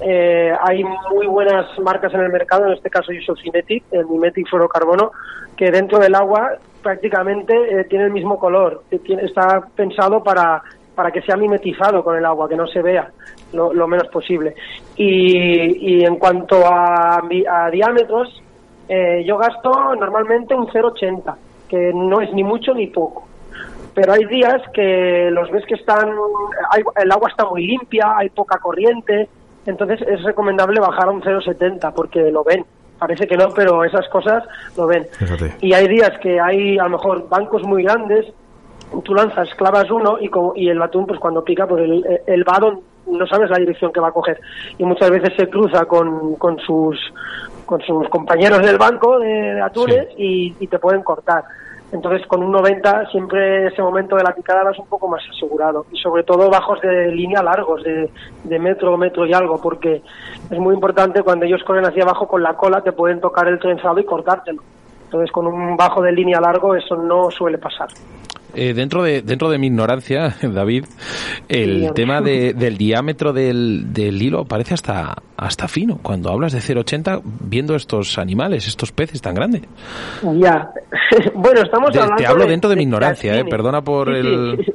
eh, hay muy buenas marcas en el mercado, en este caso Cinetic, el Mimetic fluorocarbono, que dentro del agua prácticamente eh, tiene el mismo color, está pensado para, para que sea mimetizado con el agua, que no se vea lo, menos posible. Y, y en cuanto a, a diámetros, yo gasto normalmente un 0,80 que no es ni mucho ni poco. Pero hay días que los ves que están, el agua está muy limpia, hay poca corriente, entonces es recomendable bajar a un 0,70 porque lo ven. Parece que no, pero esas cosas lo ven. Y hay días que hay a lo mejor bancos muy grandes, tú lanzas, clavas uno y, y el atún, pues cuando pica, pues el, el vado no sabes la dirección que va a coger. Y muchas veces se cruza con, con sus con sus compañeros del banco de, atunes y, te pueden cortar. Entonces, con un 90 siempre ese momento de la picada vas un poco más asegurado. Y sobre todo bajos de línea largos, de, de metro, metro y algo, porque es muy importante cuando ellos corren hacia abajo con la cola te pueden tocar el trenzado y cortártelo. Entonces, con un bajo de línea largo eso no suele pasar. Eh, dentro, de, dentro de mi ignorancia, David, el tema del diámetro del, del, hilo parece hasta, hasta fino cuando hablas de 0,80 viendo estos animales, estos peces tan grandes. Ya, bueno, estamos hablando. Te hablo dentro de, mi ignorancia, eh, perdona por el.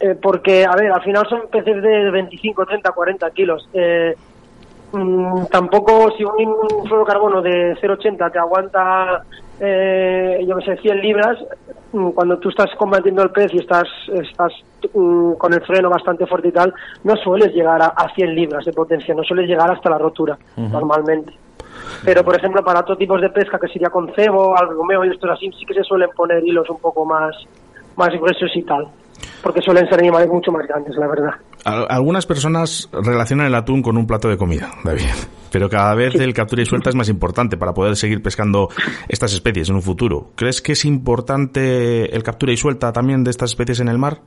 Eh, porque, a ver, al final son peces de 25, 30, 40 kilos. Eh, mm, tampoco si un, fluorocarbono de 0,80 te aguanta eh, yo que sé, 100 libras, mm, cuando tú estás combatiendo el pez y estás, estás mm, con el freno bastante fuerte y tal, no sueles llegar a, 100 libras de potencia, no sueles llegar hasta la rotura, normalmente. Pero, por ejemplo, para otros tipos de pesca, que sería con cebo, algomeo y esto así, sí que se suelen poner hilos un poco más, más gruesos y tal. Porque suelen ser animales mucho más grandes, la verdad. Algunas personas relacionan el atún con un plato de comida, David. Pero cada vez el captura y suelta es más importante para poder seguir pescando estas especies en un futuro. ¿Crees que es importante el captura y suelta también de estas especies en el mar?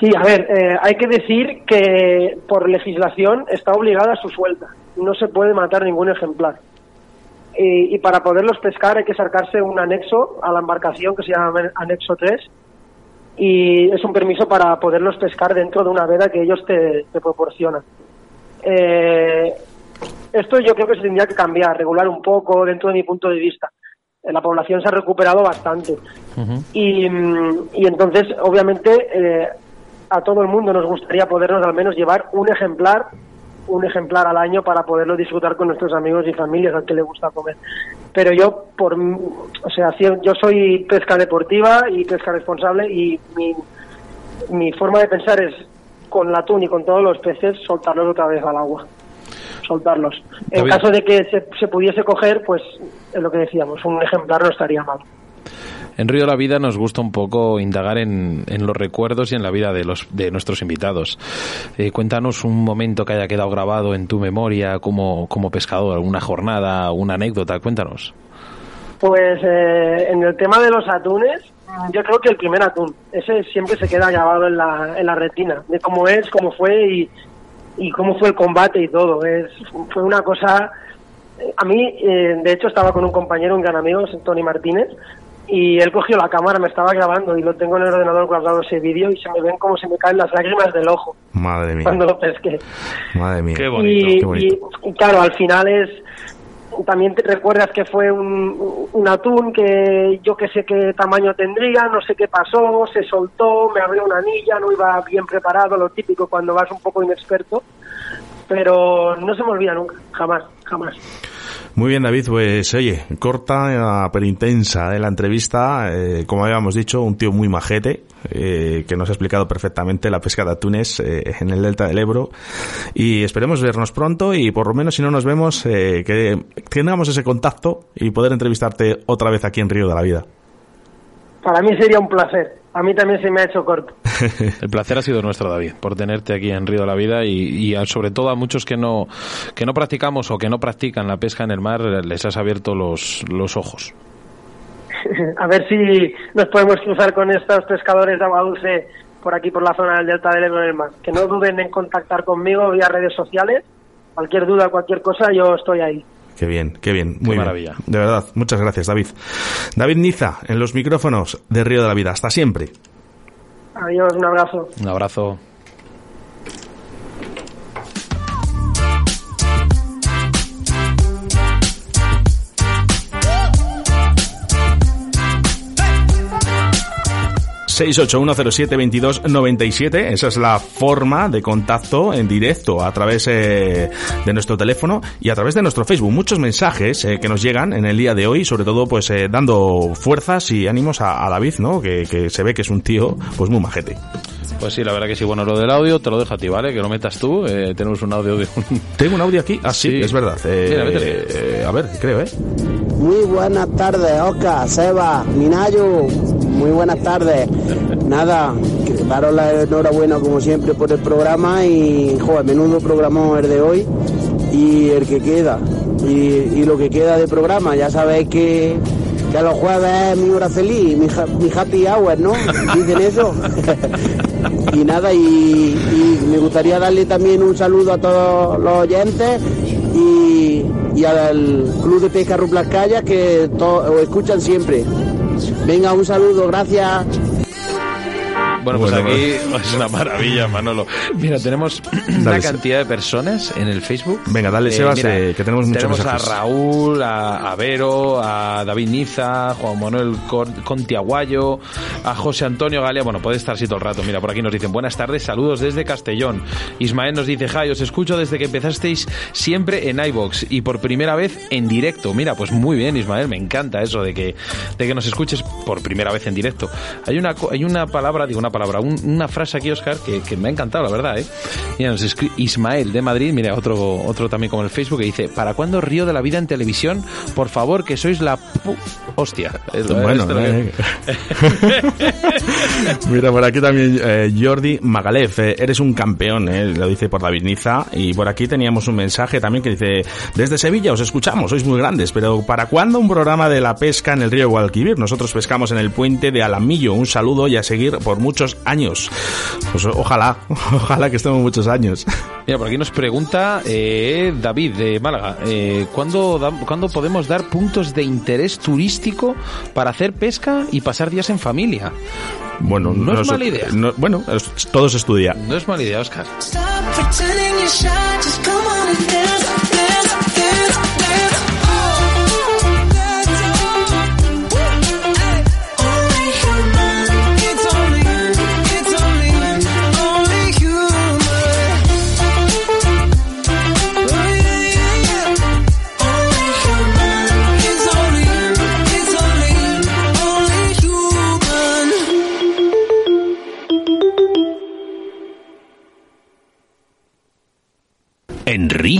Sí, a ver, eh, hay que decir que por legislación está obligada a su suelta. No se puede matar ningún ejemplar. Y, para poderlos pescar hay que sacarse un anexo a la embarcación que se llama anexo 3 y es un permiso para poderlos pescar dentro de una veda que ellos te, proporcionan. Eh, esto yo creo que se tendría que cambiar, regular un poco dentro de mi punto de vista. Eh, la población se ha recuperado bastante. y, entonces, obviamente, eh, a todo el mundo nos gustaría podernos al menos llevar un ejemplar un ejemplar al año para poderlo disfrutar con nuestros amigos y familias al que le gusta comer. Pero yo, por, o sea, yo soy pesca deportiva y pesca responsable y mi, mi forma de pensar es con el atún y con todos los peces soltarlos otra vez al agua soltarlos. En caso de que se, se, pudiese coger, pues es lo que decíamos, un ejemplar no estaría mal. En Río de la Vida nos gusta un poco indagar en, los recuerdos y en la vida de, los, de nuestros invitados. Eh, cuéntanos un momento que haya quedado grabado en tu memoria como, como pescador, alguna jornada, una anécdota, cuéntanos. Pues eh, en el tema de los atunes, yo creo que el primer atún, ese siempre se queda grabado en la, en la retina, de cómo es, cómo fue y, cómo fue el combate y todo. Es, fue una cosa... A mí, eh, de hecho, estaba con un compañero, un gran amigo, Tony Martínez, y él cogió la cámara, me estaba grabando y lo tengo en el ordenador guardado ese vídeo y se me ven como se me caen las lágrimas del ojo. Madre mía. Cuando lo pesqué. Madre mía. Qué bonito. Y, claro, al final es. También te recuerdas que fue un, un atún que yo que sé qué tamaño tendría, no sé qué pasó, se soltó, me abrió una anilla, no iba bien preparado, lo típico cuando vas un poco inexperto. Pero no se me olvida nunca, jamás, jamás. Muy bien, David. Pues oye, corta pero intensa ¿eh? la entrevista. Eh, como habíamos dicho, un tío muy majete eh, que nos ha explicado perfectamente la pesca de atunes en el delta del Ebro. Y esperemos vernos pronto y por lo menos si no nos vemos, que tengamos ese contacto y poder entrevistarte otra vez aquí en Río de la Vida. Para mí sería un placer. A mí también se me ha hecho corto. El placer ha sido nuestro, David, por tenerte aquí en Río de la Vida y, sobre todo a muchos que no, que no practicamos o que no practican la pesca en el mar, les has abierto los, los ojos. A ver si nos podemos cruzar con estos pescadores de agua dulce por aquí, por la zona del Delta del Ebro en el mar. Que no duden en contactar conmigo vía redes sociales. Cualquier duda, cualquier cosa, yo estoy ahí. Qué bien, qué bien. Muy maravilla. De verdad, muchas gracias, David. David Niza, en los micrófonos de Río de la Vida. Hasta siempre. Adiós, un abrazo. Un abrazo. 681072297. Esa es la forma de contacto en directo a través eh, de nuestro teléfono y a través de nuestro Facebook. Muchos mensajes eh, que nos llegan en el día de hoy, sobre todo pues eh, dando fuerzas y ánimos a, David, ¿no? Que, que, se ve que es un tío pues muy majete. Pues sí, la verdad que sí. Bueno, lo del audio te lo dejo a ti, ¿vale? Que lo metas tú. tenemos un audio de un... Tengo un audio aquí. Ah, sí, es verdad. a ver, creo, ¿eh? Muy buenas tardes, Oscar, Seba, Minayo. Muy buenas tardes. Nada, daros la enhorabuena como siempre por el programa y, joder, menudo programón el de hoy y el que queda. Y, lo que queda de programa, ya sabéis que, que a los jueves es mi hora feliz, mi, mi happy hour, ¿no? Dicen eso. y nada, y, me gustaría darle también un saludo a todos los oyentes y, al Club de Pesca Ruplas Callas que os escuchan siempre. Venga, un saludo, gracias. Bueno, pues aquí es una maravilla, Manolo. Mira, tenemos una cantidad de personas en el Facebook. Venga, dale, eh, Sebas, eh, que tenemos muchos Tenemos a Raúl, a, Vero, a David Niza, Juan Manuel Contiaguayo, a José Antonio Galia. Bueno, puede estar así todo el rato. Mira, por aquí nos dicen buenas tardes, saludos desde Castellón. Ismael nos dice, Jai, os escucho desde que empezasteis siempre en iBox y por primera vez en directo. Mira, pues muy bien, Ismael, me encanta eso de que, de que nos escuches por primera vez en directo. Hay una, hay una palabra, digo una palabra palabra. una frase aquí, Oscar, que, me ha encantado, la verdad, ¿eh? Mira, nos Ismael de Madrid, mira, otro, otro también como el Facebook, que dice, ¿para cuándo Río de la Vida en televisión? Por favor, que sois la... Hostia. Bueno, eh. mira, por aquí también eh, Jordi Magalef, eh, eres un campeón, eh, lo dice por David Niza, y por aquí teníamos un mensaje también que dice, desde Sevilla os escuchamos, sois muy grandes, pero ¿para cuándo un programa de la pesca en el río Guadalquivir? Nosotros pescamos en el puente de Alamillo, un saludo y a seguir por muchos años. Pues ojalá, ojalá que estemos muchos años. Mira, por aquí nos pregunta eh, David de Málaga, eh, ¿cuándo, ¿cuándo podemos dar puntos de interés turístico para hacer pesca y pasar días en familia? Bueno, no, es mala idea. bueno, todo se estudia. No es mala idea, Oscar.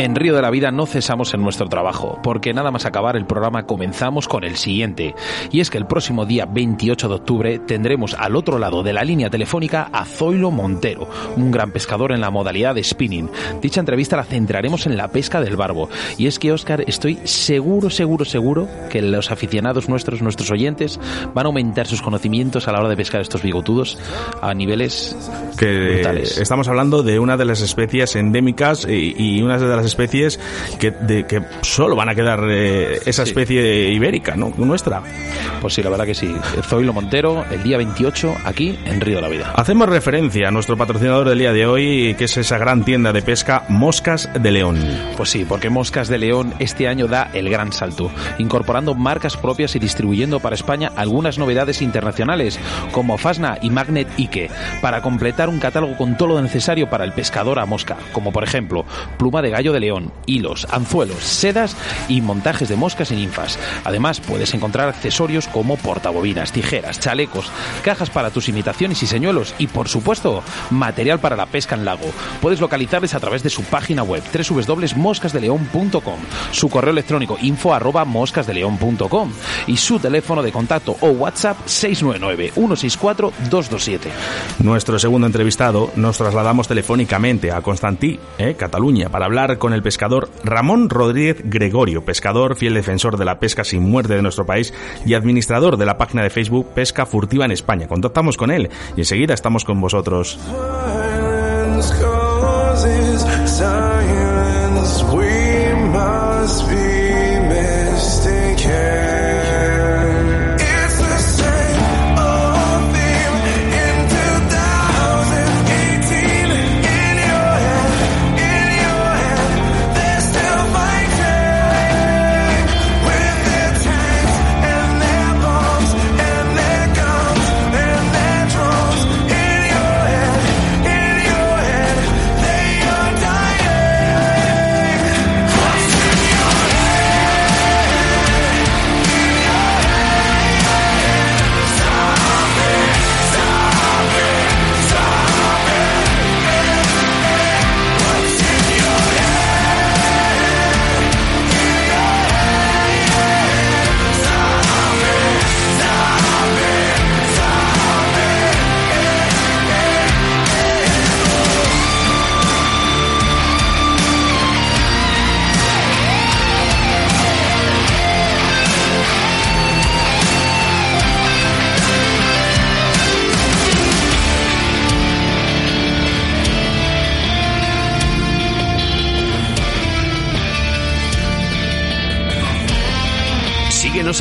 En Río de la Vida no cesamos en nuestro trabajo, porque nada más acabar el programa comenzamos con el siguiente. Y es que el próximo día 28 de octubre tendremos al otro lado de la línea telefónica a Zoilo Montero, un gran pescador en la modalidad de spinning. Dicha entrevista la centraremos en la pesca del barbo. Y es que, Oscar, estoy seguro, seguro, seguro que los aficionados nuestros, nuestros oyentes, van a aumentar sus conocimientos a la hora de pescar estos bigotudos a niveles que brutales. Estamos hablando de una de las especies endémicas y, y una de las especies que, de, que solo van a quedar eh, esa especie ibérica, ¿no? Nuestra. Pues sí, la verdad que sí. Zoilo Montero, el día 28, aquí en Río de la Vida. Hacemos referencia a nuestro patrocinador del día de hoy, que es esa gran tienda de pesca Moscas de León. Pues sí, porque Moscas de León este año da el gran salto, incorporando marcas propias y distribuyendo para España algunas novedades internacionales, como Fasna y Magnet Ike, para completar un catálogo con todo lo necesario para el pescador a mosca, como por ejemplo pluma de gallo de león, hilos, anzuelos, sedas y montajes de moscas y ninfas. Además, puedes encontrar accesorios como portabobinas, tijeras, chalecos, cajas para tus imitaciones y señuelos y, por supuesto, material para la pesca en lago. Puedes localizarles a través de su página web www.moscasdeleon.com, su correo electrónico info arroba moscasdeleon.com y su teléfono de contacto o WhatsApp 699 164 227. Nuestro segundo entrevistado nos trasladamos telefónicamente a Constantí, eh, Cataluña, para hablar con el pescador Ramón Rodríguez Gregorio, pescador, fiel defensor de la pesca sin muerte de nuestro país y administrador de la página de Facebook Pesca Furtiva en España. Contactamos con él y enseguida estamos con vosotros.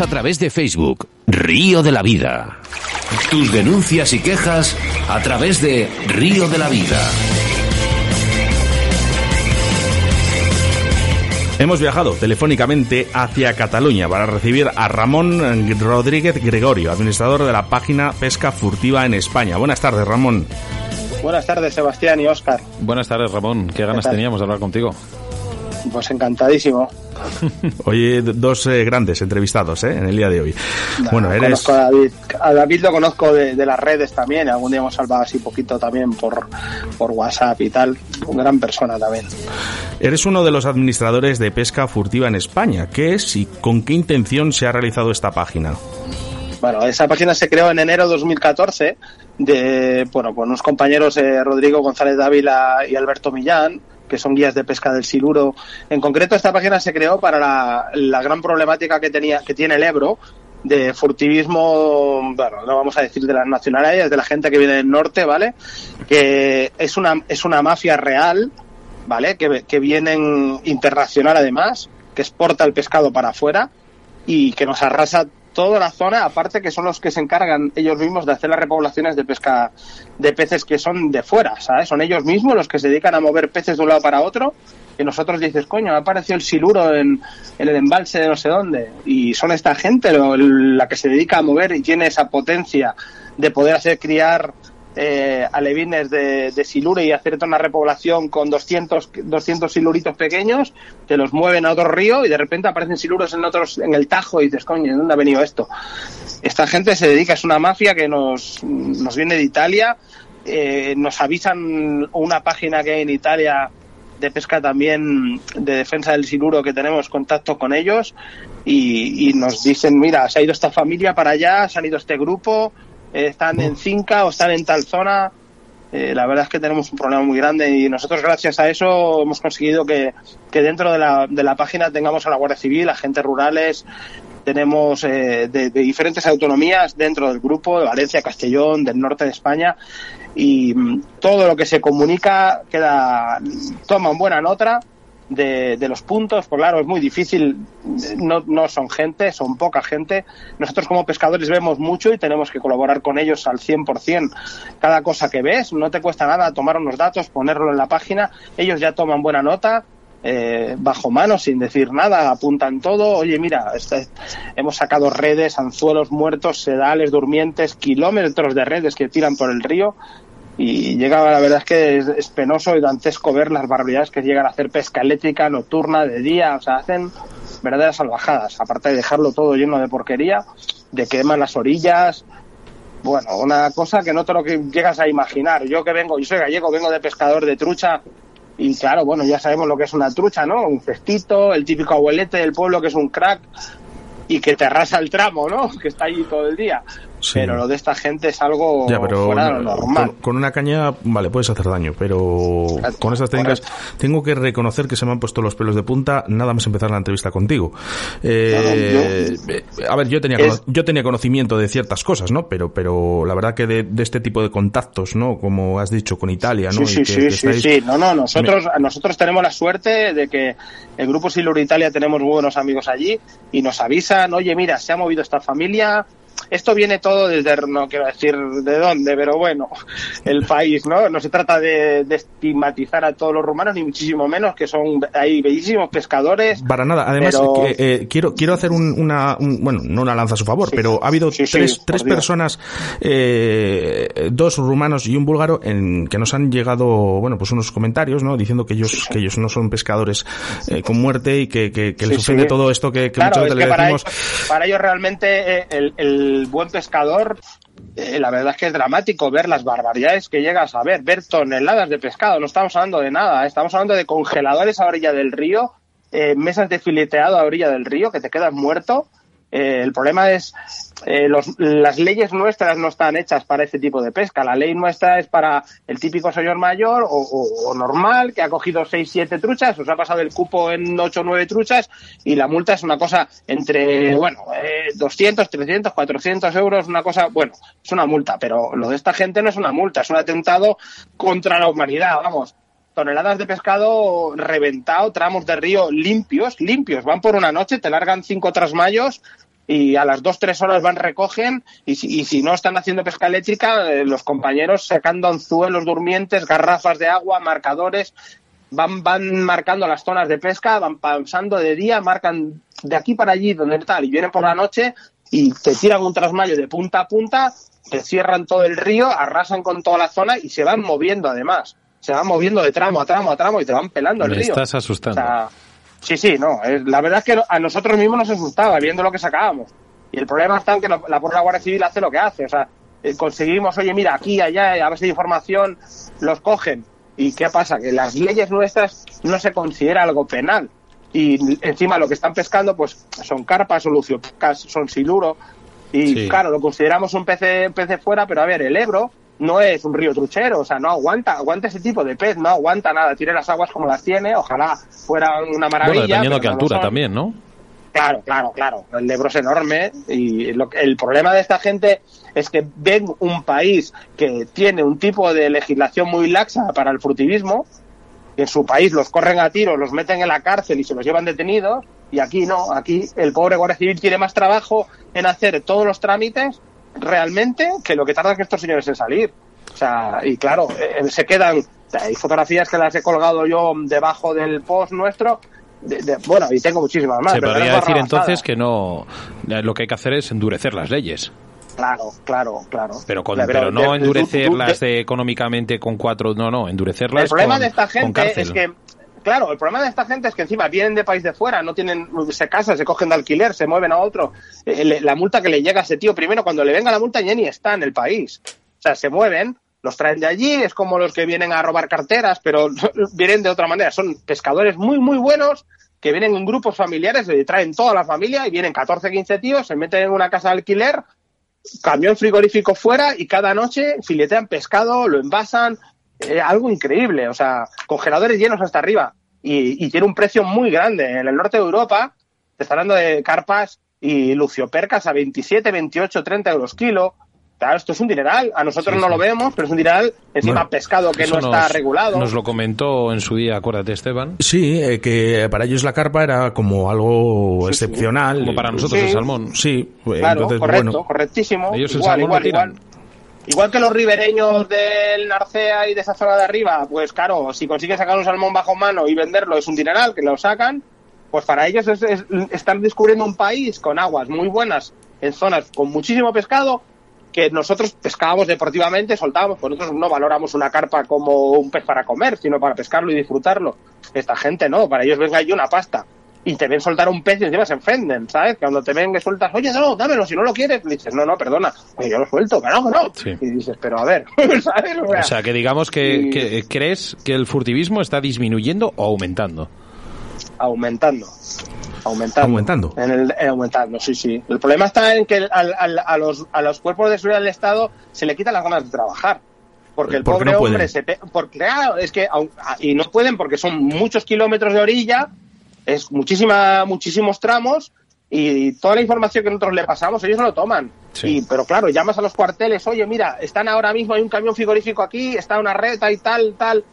A través de Facebook, Río de la Vida. Tus denuncias y quejas a través de Río de la Vida. Hemos viajado telefónicamente hacia Cataluña para recibir a Ramón Rodríguez Gregorio, administrador de la página Pesca Furtiva en España. Buenas tardes, Ramón. Buenas tardes, Sebastián y Óscar. Buenas tardes, Ramón. Qué ganas teníamos de hablar contigo. Pues encantadísimo. Oye, dos eh, grandes entrevistados ¿eh? en el día de hoy. bueno, eres... a David. A David lo conozco de, las redes también. Algún día hemos salvado así poquito también por, por WhatsApp y tal. Una gran persona también. Eres uno de los administradores de pesca furtiva en España. ¿Qué es y con qué intención se ha realizado esta página? Bueno, esa página se creó en enero de 2014 de, bueno, con unos compañeros eh, Rodrigo González Dávila y Alberto Millán, que son guías de pesca del siluro. En concreto, esta página se creó para la, gran problemática que tenía, que tiene el Ebro, de furtivismo, bueno, no vamos a decir de las nacionalidades, de la gente que viene del norte, ¿vale? Que es una, es una mafia real, ¿vale? Que, que vienen internacional además, que exporta el pescado para afuera y que nos arrasa toda la zona, aparte que son los que se encargan ellos mismos de hacer las repoblaciones de pesca de peces que son de fuera, ¿sabes? Son ellos mismos los que se dedican a mover peces de un lado para otro y nosotros dices, coño, ha aparecido el siluro en, el embalse de no sé dónde y son esta gente la que se dedica a mover y tiene esa potencia de poder hacer criar eh, alevines de, de, silure y hacer una repoblación con 200, 200 siluritos pequeños, te los mueven a otro río y de repente aparecen siluros en otros en el Tajo y dices, coño, ¿de dónde ha venido esto? Esta gente se dedica, es una mafia que nos, nos viene de Italia, eh, nos avisan una página que hay en Italia de pesca también de defensa del siluro que tenemos contacto con ellos y, y, nos dicen, mira, se ha ido esta familia para allá, se ha ido este grupo, están en Cinca o están en tal zona. Eh, la verdad es que tenemos un problema muy grande y nosotros gracias a eso hemos conseguido que, dentro de la, de la página tengamos a la Guardia Civil, agentes rurales, tenemos eh, de, diferentes autonomías dentro del grupo, de Valencia, Castellón, del norte de España, y mm, todo lo que se comunica queda, toma buena nota de, de, los puntos, pues claro, es muy difícil, no, no son gente, son poca gente. Nosotros como pescadores vemos mucho y tenemos que colaborar con ellos al 100%. Cada cosa que ves, no te cuesta nada tomar unos datos, ponerlo en la página, ellos ya toman buena nota, eh, bajo mano, sin decir nada, apuntan todo. Oye, mira, este, hemos sacado redes, anzuelos muertos, sedales, durmientes, kilómetros de redes que tiran por el río y llega, la verdad es que es, penoso y dantesco ver las barbaridades que llegan a hacer pesca eléctrica, nocturna, de día, o sea, hacen verdaderas salvajadas, aparte de dejarlo todo lleno de porquería, de queman las orillas, bueno, una cosa que no te lo que llegas a imaginar. Yo que vengo, yo soy gallego, vengo de pescador de trucha, y claro, bueno, ya sabemos lo que es una trucha, ¿no? Un cestito, el típico abuelete del pueblo que es un crack y que te arrasa el tramo, ¿no? Que está allí todo el día. Pero lo de esta gente es algo fuera de lo normal. Con, una caña, vale, puedes hacer daño, pero con estas técnicas tengo que reconocer que se me han puesto los pelos de punta nada más empezar la entrevista contigo. Eh, a ver, yo tenía, yo tenía conocimiento de ciertas cosas, ¿no? Pero, pero la verdad que de, este tipo de contactos, ¿no? Como has dicho, con Italia, ¿no? Sí, sí, sí, sí, No, no, nosotros, nosotros tenemos la suerte de que el Grupo Silur Italia tenemos buenos amigos allí y nos avisan, oye, mira, se ha movido esta familia, esto viene todo desde, no quiero decir de dónde, pero bueno, el país, ¿no? No se trata de, estigmatizar a todos los rumanos, ni muchísimo menos, que son, hay bellísimos pescadores. Para nada, además, eh, quiero, quiero hacer una, bueno, no una lanza a su favor, pero ha habido tres, tres personas, eh, dos rumanos y un búlgaro, en que nos han llegado, bueno, pues unos comentarios, ¿no? Diciendo que ellos, que ellos no son pescadores eh, con muerte y que, que, les ofende todo esto que, que muchas veces le decimos. para ellos realmente el el buen pescador, eh, la verdad es que es dramático ver las barbaridades que llegas a ver, ver toneladas de pescado. No estamos hablando de nada, ¿eh? estamos hablando de congeladores a orilla del río, eh, mesas de fileteado a orilla del río que te quedas muerto eh, el problema es eh, las leyes nuestras no están hechas para este tipo de pesca. La ley nuestra es para el típico señor mayor o, normal que ha cogido 6, 7 truchas, os ha pasado el cupo en 8 o 9 truchas y la multa es una cosa entre, bueno, eh, 200, 300, 400 euros, una cosa, bueno, es una multa, pero lo de esta gente no es una multa, es un atentado contra la humanidad, vamos toneladas de pescado reventado, tramos de río limpios, limpios. Van por una noche, te largan cinco trasmayos y a las dos, tres horas van, recogen y si, y si no están haciendo pesca eléctrica, eh, los compañeros sacando anzuelos durmientes, garrafas de agua, marcadores. van, van marcando las zonas de pesca, van pasando de día, marcan de aquí para allí, donde tal, y vienen por la noche y te tiran un trasmayo de punta a punta, te cierran todo el río, arrasan con toda la zona y se van moviendo además. Se van moviendo de tramo a tramo a tramo y te van pelando el Me río. estás asustando. O sea, sí, sí, no. es- la verdad es que a nosotros mismos nos asustaba viendo lo que sacábamos. Y el problema está en que la, la Guardia Civil hace lo que hace. O sea, eh, conseguimos, oye, mira, aquí, allá, a base de información, los cogen. ¿Y qué pasa? Que las leyes nuestras no se considera algo penal. Y encima lo que están pescando, pues son carpas, son luciopecas, son siluro. Y Sí. claro, lo consideramos un pez, pez de fuera, pero a ver, el Ebro no es un río truchero, o sea, no aguanta, aguanta ese tipo de pez, no aguanta nada, tiene las aguas como las tiene, ojalá fuera una maravilla. bueno, dependiendo pero qué no altura son. también, ¿no? Claro, claro, claro. El Ebro es enorme y lo el problema de esta gente es que ven un país que tiene un tipo de legislación muy laxa para el frutivismo, que en su país los corren a tiros, los meten en la cárcel y se los llevan detenidos, y aquí no, aquí el pobre Guardia Civil tiene más trabajo en hacer todos los trámites realmente que lo que tardan estos señores en salir. O sea, y claro, eh, se quedan, hay fotografías que las he colgado yo debajo del post nuestro, de- de- bueno, y tengo muchísimas más. Se pero podría decir entonces que no. Lo que hay que hacer es endurecer las leyes. Claro, claro, claro. Pero, con, Pero pero no de- endurecerlas económicamente con cuatro. No, no, endurecerlas El problema con, de esta gente es que, claro, el problema de esta gente es que encima vienen de país de fuera, no tienen, se casan, se cogen de alquiler, se mueven a otro. Eh, la multa que le llega a ese tío, primero cuando le venga la multa ya ni está en el país. O sea, se mueven, los traen de allí, es como los que vienen a robar carteras, pero vienen de otra manera. Son pescadores muy, muy buenos que vienen en grupos familiares, le traen toda la familia y vienen 14, 15 tíos, se meten en una casa de alquiler, camión frigorífico fuera y cada noche filetean pescado, lo envasan, eh, algo increíble, o sea, congeladores llenos hasta arriba y, y tiene un precio muy grande. En el norte de Europa te está hablando de carpas y luciopercas a 27, 28, 30 euros kilo. Claro, esto es un dineral. A nosotros Sí, no sí. lo vemos, pero es un dineral encima Bueno, pescado que no está nos- regulado. Nos lo comentó en su día, acuérdate, Esteban. Sí, eh, que para ellos la carpa era como algo Sí, sí. excepcional. Como para nosotros Sí. el salmón. Sí, Claro, entonces, correcto, bueno, correctísimo. Ellos el igual, salmón igual, lo tiran. igual. Igual que los ribereños del Narcea y de esa zona de arriba, pues claro, si consigues sacar un salmón bajo mano y venderlo es un dineral, que lo sacan, pues para ellos es, es- están descubriendo un país con aguas muy buenas en zonas con muchísimo pescado que nosotros pescábamos deportivamente, soltábamos, pues nosotros no valoramos una carpa como un pez para comer, sino para pescarlo y disfrutarlo. Esta gente no, para ellos venga allí una pasta. Y te ven soltar un pez y encima se ofenden, ¿sabes? Cuando te ven que sueltas, oye, no, dámelo, si no lo quieres, le dices, no, no, perdona, oye, yo lo suelto, que no, que no. Sí. Y dices, pero a ver, ¿sabes? O sea, O sea, que digamos que, y- que crees que el furtivismo está disminuyendo o aumentando. aumentando. Aumentando. Aumentando. En el, eh, aumentando, sí, sí. El problema está en que al- al- a, los, a los cuerpos de seguridad del Estado se le quitan las ganas de trabajar. Porque el Porque pobre no hombre se... pe- Porque, claro, es que... Y no pueden porque son muchos kilómetros de orilla, es muchísima, muchísimos tramos y toda la información que nosotros le pasamos ellos no lo toman. Sí. Y, pero claro, llamas a los cuarteles, oye, mira, están ahora mismo, hay un camión frigorífico aquí, está una reta y tal, tal.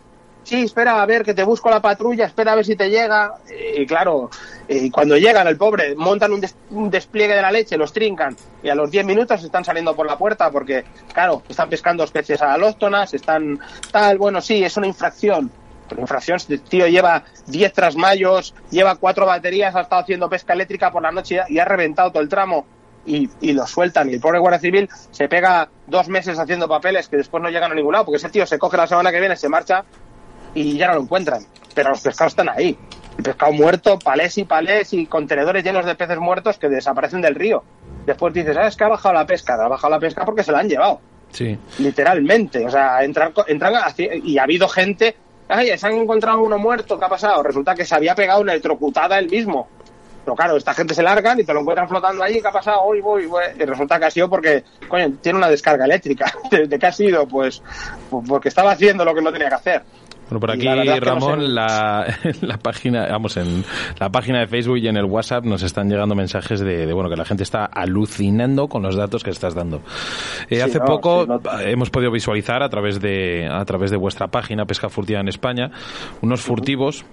Sí, espera, a ver, que te busco la patrulla, espera a ver si te llega. Y claro, y cuando llegan, el pobre, montan un, des- un despliegue de la leche, los trincan, y a los 10 minutos están saliendo por la puerta porque, claro, están pescando especies alóctonas, están tal, bueno, sí, es una infracción. Pero infracción, este tío lleva 10 trasmayos, lleva cuatro baterías, ha estado haciendo pesca eléctrica por la noche y ha reventado todo el tramo y, y lo sueltan. Y el pobre Guardia Civil se pega dos meses haciendo papeles que después no llegan a ningún lado, porque ese tío se coge la semana que viene, se marcha y ya no lo encuentran. Pero los pescados están ahí. El pescado muerto, palés y palés y contenedores llenos de peces muertos que desaparecen del río. Después dices, ah, es que ha bajado la pesca. Ha bajado la pesca porque se la han llevado Sí. literalmente. O sea, entran, entran y ha habido gente. Ay, se han encontrado uno muerto, ¿qué ha pasado? Resulta que se había pegado una electrocutada él mismo. Pero claro, esta gente se largan y te lo encuentran flotando allí, ¿qué ha pasado? Hoy voy, voy. Y resulta que ha sido porque, coño, tiene una descarga eléctrica. ¿De, de qué ha sido? Pues, pues porque estaba haciendo lo que no tenía que hacer. Bueno, por aquí, la no Ramón, sé. la, la página, vamos, en la página de Facebook y en el WhatsApp nos están llegando mensajes de, de, bueno, que la gente está alucinando con los datos que estás dando. Eh, Sí, hace no, poco sí, no- hemos podido visualizar a través de, a través de vuestra página Pesca Furtiva en España unos furtivos,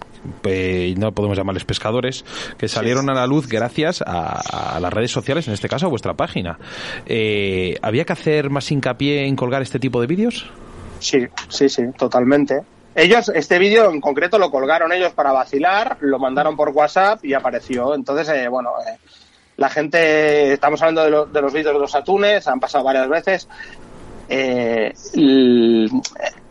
eh, no podemos llamarles pescadores, que salieron a la luz gracias a, a las redes sociales, en este caso a vuestra página. Eh, ¿Había que hacer más hincapié en colgar este tipo de vídeos? Sí, sí, sí, totalmente. Ellos, este vídeo en concreto lo colgaron ellos para vacilar, lo mandaron por WhatsApp y apareció. Entonces, eh, bueno, eh, la gente, estamos hablando de, de los vídeos de los atunes, han pasado varias veces. Eh,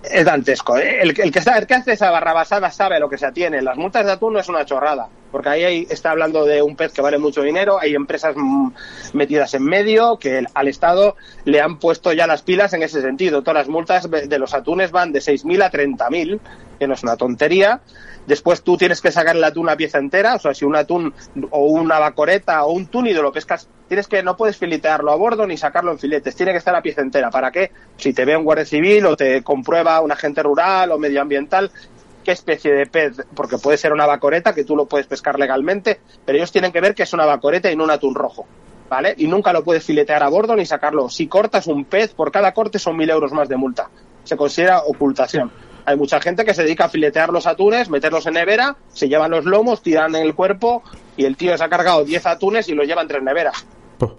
es dantesco. El, que está, el que hace esa barrabasada sabe lo que se atiene. Las multas de atún no es una chorrada, porque ahí está hablando de un pez que vale mucho dinero, hay empresas metidas en medio que al Estado le han puesto ya las pilas en ese sentido. Todas las multas de los atunes van de 6.000 a 30.000, que no es una tontería. Después tú tienes que sacar el atún a pieza entera, o sea, si un atún o una bacoreta o un túnido lo pescas, tienes que, no puedes filetearlo a bordo ni sacarlo en filetes, tiene que estar a pieza entera. ¿Para qué? Si te ve un guardia civil o te comprueba un agente rural o medioambiental, qué especie de pez, porque puede ser una bacoreta que tú lo puedes pescar legalmente, pero ellos tienen que ver que es una bacoreta y no un atún rojo. ¿Vale? Y nunca lo puedes filetear a bordo ni sacarlo. Si cortas un pez, por cada corte son mil euros más de multa. Se considera ocultación. Hay mucha gente que se dedica a filetear los atunes, meterlos en nevera, se llevan los lomos, tiran el cuerpo y el tío se ha cargado 10 atunes y los lleva entre neveras.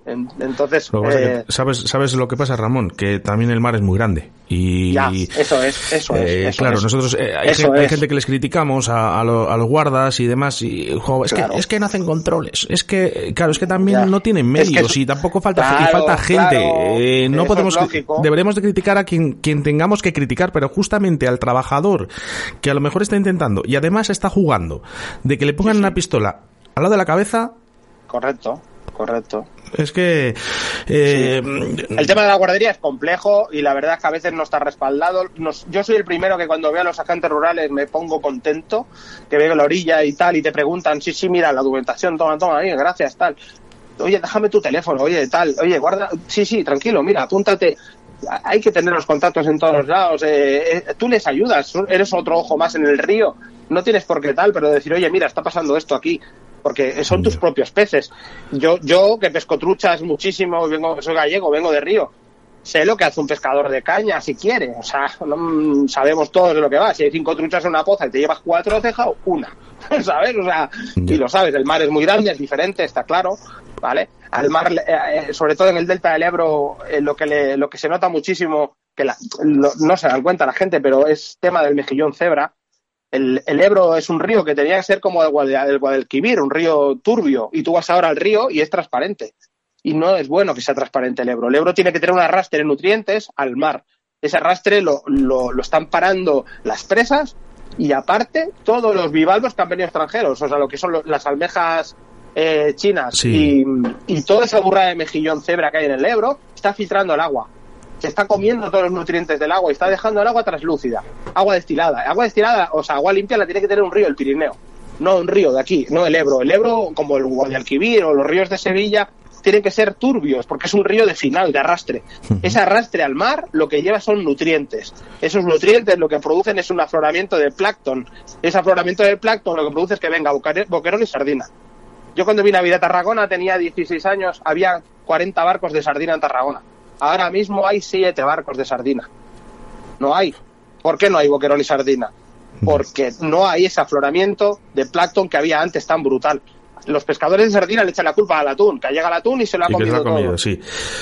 Entonces, eh, ¿sabes, ¿sabes lo que pasa, Ramón? Que también el mar es muy grande. Y, eso es, eso es. Eh, claro, nosotros eh, hay, gente, que les criticamos a, los guardas y demás. Y, es, que, es que no hacen controles. Es que, claro, es que también no tienen medios y tampoco falta, falta gente. no podemos, deberemos de criticar a quien, quien tengamos que criticar, pero justamente al trabajador que a lo mejor está intentando y además está jugando de que le pongan una pistola al lado de la cabeza. Correcto correcto. Es que... Eh, el tema de la guardería es complejo y la verdad es que a veces no está respaldado. yo soy el primero que cuando veo a los agentes rurales me pongo contento, que veo la orilla y tal, y te preguntan, sí, sí, mira, la documentación, toma, toma, gracias, tal. Oye, déjame tu teléfono, oye, tal, oye, guarda, sí, sí, tranquilo, mira, apúntate hay que tener los contactos en todos lados. Eh, eh, tú les ayudas, eres otro ojo más en el río. No tienes por qué tal, pero decir, oye, mira, está pasando esto aquí porque son tus propios peces. Yo, yo que pesco truchas muchísimo, vengo, soy gallego, vengo de río, sé lo que hace un pescador de caña si quiere. O sea, sabemos todos de lo que va. Si hay cinco truchas en una poza y te llevas cuatro, has dejado una. ¿Sabes? O sea, y lo sabes, el mar es muy grande, es diferente, está claro. ¿Vale? Al mar, eh, eh, sobre todo en el delta del Ebro, eh, lo, que le, lo que se nota muchísimo, que la, no se dan cuenta la gente, pero es tema del mejillón cebra el, Ebro es un río que tenía que ser como el, Guadalquivir, un río turbio, y tú vas ahora al río y es transparente. Y no es bueno que sea transparente el Ebro. El Ebro tiene que tener un arrastre de nutrientes al mar. Ese arrastre lo, lo, están parando las presas y aparte todos los bivalvos que han venido extranjeros, o sea, lo que son las almejas eh, chinas y, y, toda esa burra de mejillón cebra que hay en el Ebro, está filtrando el agua se está comiendo todos los nutrientes del agua y está dejando el agua translúcida, agua destilada. Agua destilada, o sea, agua limpia la tiene que tener un río, el Pirineo, no un río de aquí, no el Ebro. El Ebro, como el Guadalquivir o los ríos de Sevilla, tienen que ser turbios, porque es un río de final, de arrastre. Ese arrastre al mar lo que lleva son nutrientes. Esos nutrientes lo que producen es un afloramiento de plancton. Ese afloramiento del plancton lo que produce es que venga boquerón y sardina. Yo cuando vine a vida a Tarragona tenía 16 años, había 40 barcos de sardina en Tarragona. Ahora mismo hay siete barcos de sardina. No hay. ¿Por qué no hay boquerón y sardina? Porque no hay ese afloramiento de plancton que había antes tan brutal. Los pescadores de sardina le echan la culpa al atún, que llega el atún y se lo ha comido, todo.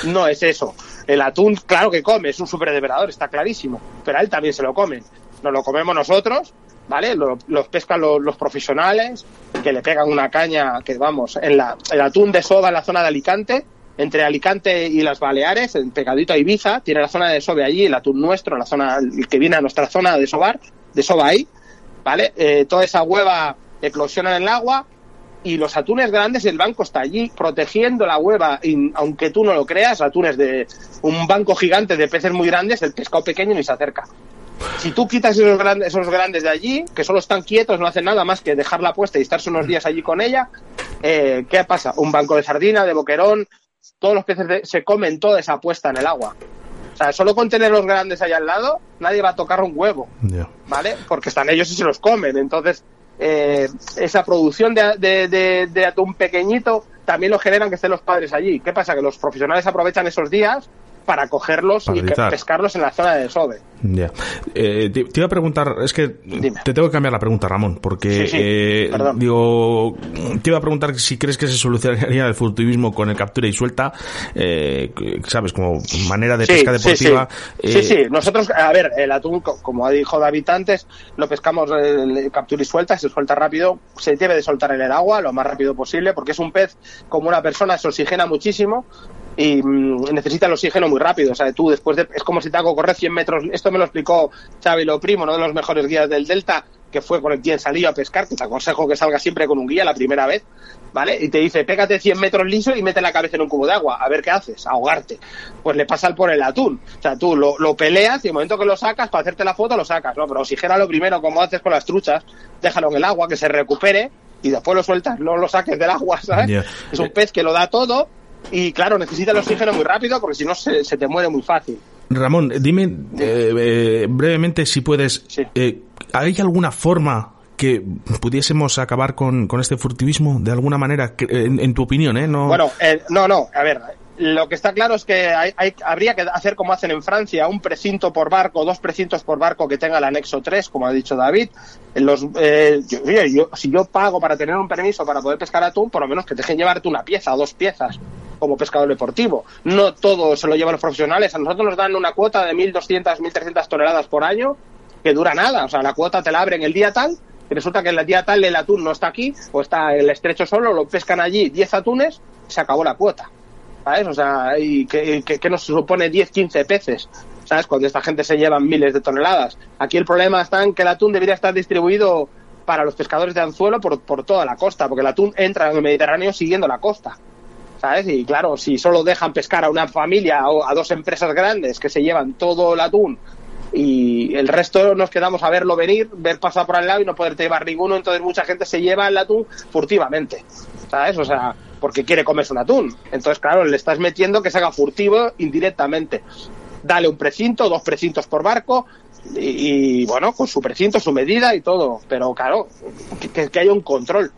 No es eso. El atún, claro que come, es un superdepredador, está clarísimo. Pero a él también se lo comen. Nos lo comemos nosotros, ¿vale? Los, pescan los, profesionales, que le pegan una caña, que vamos, en la, el atún de soda en la zona de Alicante, entre Alicante y las Baleares, en pegadito a Ibiza, tiene la zona de Sobe allí, el atún nuestro, la zona que viene a nuestra zona de Sobar, de Soba ahí, ¿vale? Eh, toda esa hueva eclosiona en el agua y los atunes grandes, el banco está allí protegiendo la hueva, y, aunque tú no lo creas, atunes de un banco gigante de peces muy grandes, el pescado pequeño ni se acerca. Si tú quitas esos grandes, esos grandes de allí, que solo están quietos, no hacen nada más que dejarla puesta y estarse unos días allí con ella, eh, ¿qué pasa? Un banco de sardina, de boquerón, todos los peces se comen toda esa puesta en el agua. O sea, solo con tener los grandes ahí al lado, nadie va a tocar un huevo, ¿vale? Porque están ellos y se los comen. Entonces, eh, esa producción de, de, atún pequeñito también lo generan que estén los padres allí. ¿Qué pasa? Que los profesionales aprovechan esos días para cogerlos y pescarlos en la zona de desove. Ya. Eh, te, iba a preguntar, es que te tengo que cambiar la pregunta, Ramón, porque eh, digo, te iba a preguntar si crees que se solucionaría el furtivismo con el captura y suelta, eh, sabes, como manera de pesca deportiva. Sí, sí. nosotros, a ver, el atún, como dijo David antes, lo pescamos el captura y suelta, se suelta rápido, se debe de soltar en el agua lo más rápido posible, porque es un pez como una persona, se oxigena muchísimo, y mm, necesita el oxígeno muy rápido. O sea, tú después de, es como si te hago correr 100 metros. Esto me lo explicó Xavi Lo Primo, uno de los mejores guías del Delta, que fue con el quien salí a pescar, que te aconsejo que salga siempre con un guía la primera vez, ¿vale? Y te dice, pégate 100 metros liso y mete la cabeza en un cubo de agua, a ver qué haces, ahogarte. Pues le pasa por el atún. O sea, tú lo, lo peleas y el momento que lo sacas, para hacerte la foto, lo sacas, ¿no? Pero oxigena lo primero, como haces con las truchas, déjalo en el agua, que se recupere y después lo sueltas, no lo saques del agua, ¿sabes? Es un pez que lo da todo y claro, necesita el oxígeno muy rápido porque si no se, te muere muy fácil. Ramón, dime eh, eh, brevemente si puedes, eh, ¿hay alguna forma que pudiésemos acabar con, con este furtivismo de alguna manera, en, tu opinión, ¿eh? No... Bueno, no, no, a ver, lo que está claro es que hay, habría que hacer como hacen en Francia, un precinto por barco, dos precintos por barco que tenga el anexo 3, como ha dicho David. Los, eh, si yo pago para tener un permiso para poder pescar atún, por lo menos que te dejen llevarte una pieza o dos piezas como pescador deportivo. No todo se lo llevan los profesionales. A nosotros nos dan una cuota de 1.200, 1.300 toneladas por año que dura nada. O sea, la cuota te la abren el día tal y resulta que el día tal el atún no está aquí o está en el estrecho solo, lo pescan allí 10 atunes, se acabó la cuota. ¿sabes? O sea, y que, que, nos supone 10, 15 peces, ¿sabes? Cuando esta gente se llevan miles de toneladas. Aquí el problema está en que el atún debería estar distribuido para los pescadores de anzuelo por, por toda la costa, porque el atún entra en el Mediterráneo siguiendo la costa. ¿Sabes? Y claro, si solo dejan pescar a una familia o a dos empresas grandes que se llevan todo el atún y el resto nos quedamos a verlo venir, ver pasar por al lado y no poder llevar ninguno, entonces mucha gente se lleva el atún furtivamente, ¿sabes? O sea, porque quiere comerse un atún. Entonces, claro, le estás metiendo que se haga furtivo indirectamente. Dale un precinto, dos precintos por barco, y, bueno, con su precinto, su medida y todo. Pero claro, que, que haya un control.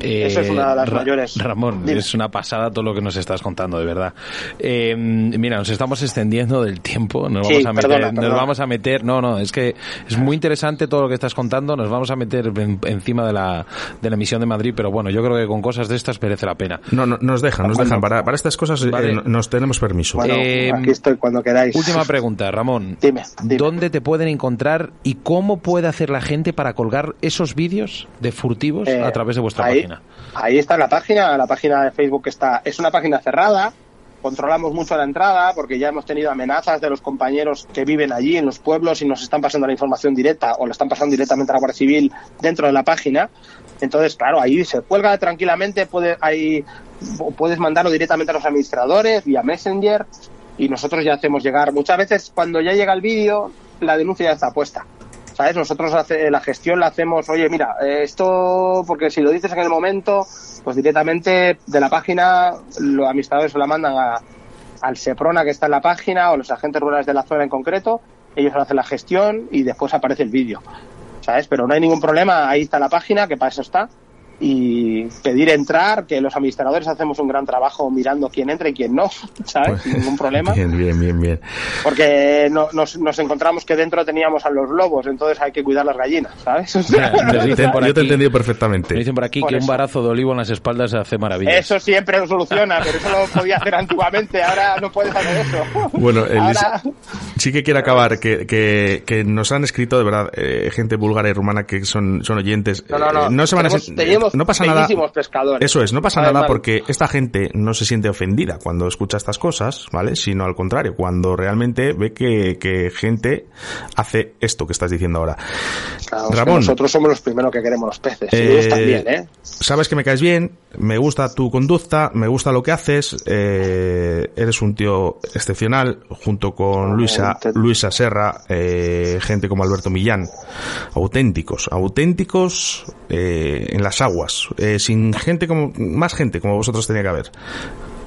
Eso es una de las mayores. Ramón, es una pasada todo lo que nos estás contando, de verdad. Eh, mira, nos estamos extendiendo del tiempo, nos vamos a meter, nos vamos a meter, no, no, es que es muy interesante todo lo que estás contando, nos vamos a meter encima de la, de la emisión de Madrid, pero bueno, yo creo que con cosas de estas merece la pena. No, no nos dejan, nos dejan, para, para estas cosas eh, nos tenemos permiso. Eh, aquí estoy cuando queráis. Última pregunta, Ramón. Dime, ¿Dónde te pueden encontrar y cómo puede hacer la gente para colgar esos vídeos de furtivos a través de vuestra ahí, página? Ahí está la página, la página de Facebook está, es una página cerrada, controlamos mucho la entrada porque ya hemos tenido amenazas de los compañeros que viven allí en los pueblos y nos están pasando la información directa o la están pasando directamente a la Guardia Civil dentro de la página. Entonces, claro, ahí se cuelga tranquilamente, puede, ahí, puedes mandarlo directamente a los administradores vía Messenger y nosotros ya hacemos llegar. Muchas veces cuando ya llega el vídeo, la denuncia ya está puesta. ¿Sabes? Nosotros hace, la gestión la hacemos, oye, mira, eh, esto, porque si lo dices en el momento, pues directamente de la página, los administradores se la mandan al SEPRONA que está en la página o los agentes rurales de la zona en concreto, ellos hacen la gestión y después aparece el vídeo, ¿sabes? Pero no hay ningún problema, ahí está la página, que para eso está, y pedir entrar, que los administradores hacemos un gran trabajo mirando quién entra y quién no, ¿sabes? Sin ningún problema. Bien, bien, bien, bien. Porque no, nos, nos, encontramos que dentro teníamos a los lobos, entonces hay que cuidar las gallinas, ¿sabes? yo te he entendido perfectamente. Me dicen por aquí que un barazo de olivo en las espaldas hace maravillas. Eso siempre lo soluciona, pero eso lo podía hacer antiguamente, ahora no puedes hacer eso. Bueno, sí que quiero acabar, que, que, que, nos han escrito, de verdad, eh, gente búlgara y rumana que son, son oyentes. No, no, no. Eh, no se van a no pasa nada. Eso es, no pasa nada porque esta gente no se siente ofendida cuando escucha estas cosas, ¿vale? Sino al contrario, cuando realmente ve que, que gente hace esto que estás diciendo ahora. Ramón, nosotros somos los primeros que queremos los peces. Eh, también, ¿eh? Sabes que me caes bien, me gusta tu conducta, me gusta lo que haces, eh, eres un tío excepcional, junto con Luisa, Luisa Serra, eh, gente como Alberto Millán, auténticos, auténticos eh, en las aguas, eh, sin gente como, más gente como vosotros tenía que haber.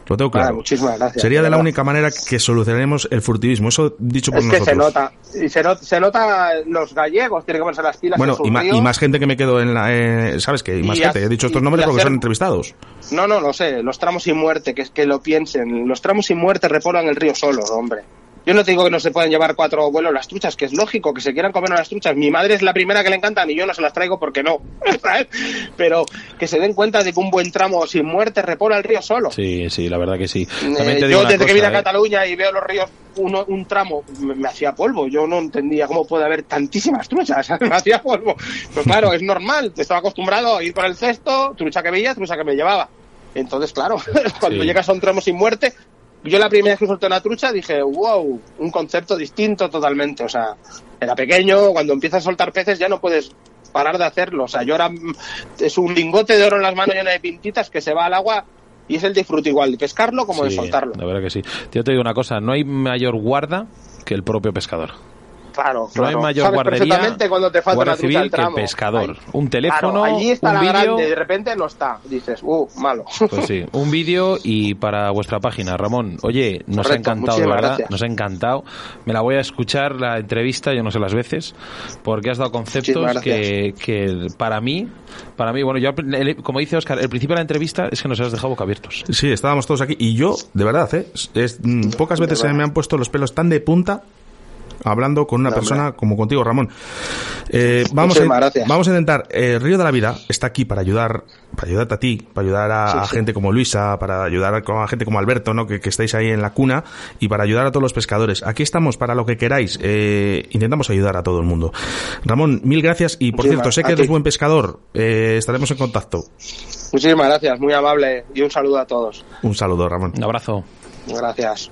Lo tengo claro. muchísimas gracias. Sería de la única manera que solucionaremos el furtivismo. Eso dicho por es nosotros. que se nota. Y se, se nota los gallegos, tienen que ponerse las pilas. Bueno, y, y, más gente que me quedo en la. Eh, ¿Sabes qué? Y más gente. He dicho estos nombres porque son entrevistados. No, no, lo sé. Los tramos sin muerte, que es que lo piensen. Los tramos sin muerte repolan el río solo, hombre. Yo no te digo que no se pueden llevar cuatro vuelos las truchas, que es lógico que se quieran comer las truchas. Mi madre es la primera que le encantan y yo no se las traigo porque no. Pero que se den cuenta de que un buen tramo sin muerte repola el río solo. Sí, sí, la verdad que sí. Eh, yo desde que vine a ¿eh? Cataluña y veo los ríos, uno, un tramo me, hacía polvo. Yo no entendía cómo puede haber tantísimas truchas. me hacía polvo. Pues claro, es normal. Estaba acostumbrado a ir por el cesto, trucha que veía, trucha que me llevaba. Entonces, claro, cuando llegas a un tramo sin muerte, yo la primera vez que solté una trucha dije, wow, un concepto distinto totalmente. O sea, era pequeño, cuando empiezas a soltar peces ya no puedes parar de hacerlo. O sea, yo ahora mm, es un lingote de oro en las manos lleno de pintitas que se va al agua y es el disfrute igual de pescarlo como de soltarlo. La verdad que sí. Yo te digo una cosa, no hay mayor guarda que el propio pescador. Claro, No hay mayor guardería cuando te falta civil que el pescador. un teléfono, allí está un la vídeo... grande, de repente no está. Dices, uh, malo. Pues sí, un vídeo y para vuestra página, Ramón. Oye, nos ha encantado, de verdad. gracias. Nos ha encantado. Me la voy a escuchar la entrevista, yo no sé las veces, porque has dado conceptos que, que para mí, para mí, bueno, yo, el- como dice Oscar, el principio de la entrevista es que nos has dejado boca abiertos. Sí, estábamos todos aquí. Y yo, de verdad, ¿eh? Es, mm, pocas veces se me han puesto los pelos tan de punta hablando con una No, persona como contigo, Ramón. Eh, vamos, Muchísimas a, gracias. vamos a intentar. eh, Río de la Vida está aquí para ayudar, para ayudarte a ti, para ayudar a, Sí, a sí. gente como Luisa, para ayudar a, a gente como Alberto, ¿no? Que, que estáis ahí en la cuna y para ayudar a todos los pescadores. Aquí estamos para lo que queráis. Eh, intentamos ayudar a todo el mundo. Ramón, mil gracias y por Muchísimas- cierto, sé que eres ti. buen pescador. Eh, estaremos en contacto. Muchísimas gracias, muy amable y un saludo a todos. Un saludo, Ramón. Un abrazo. Gracias.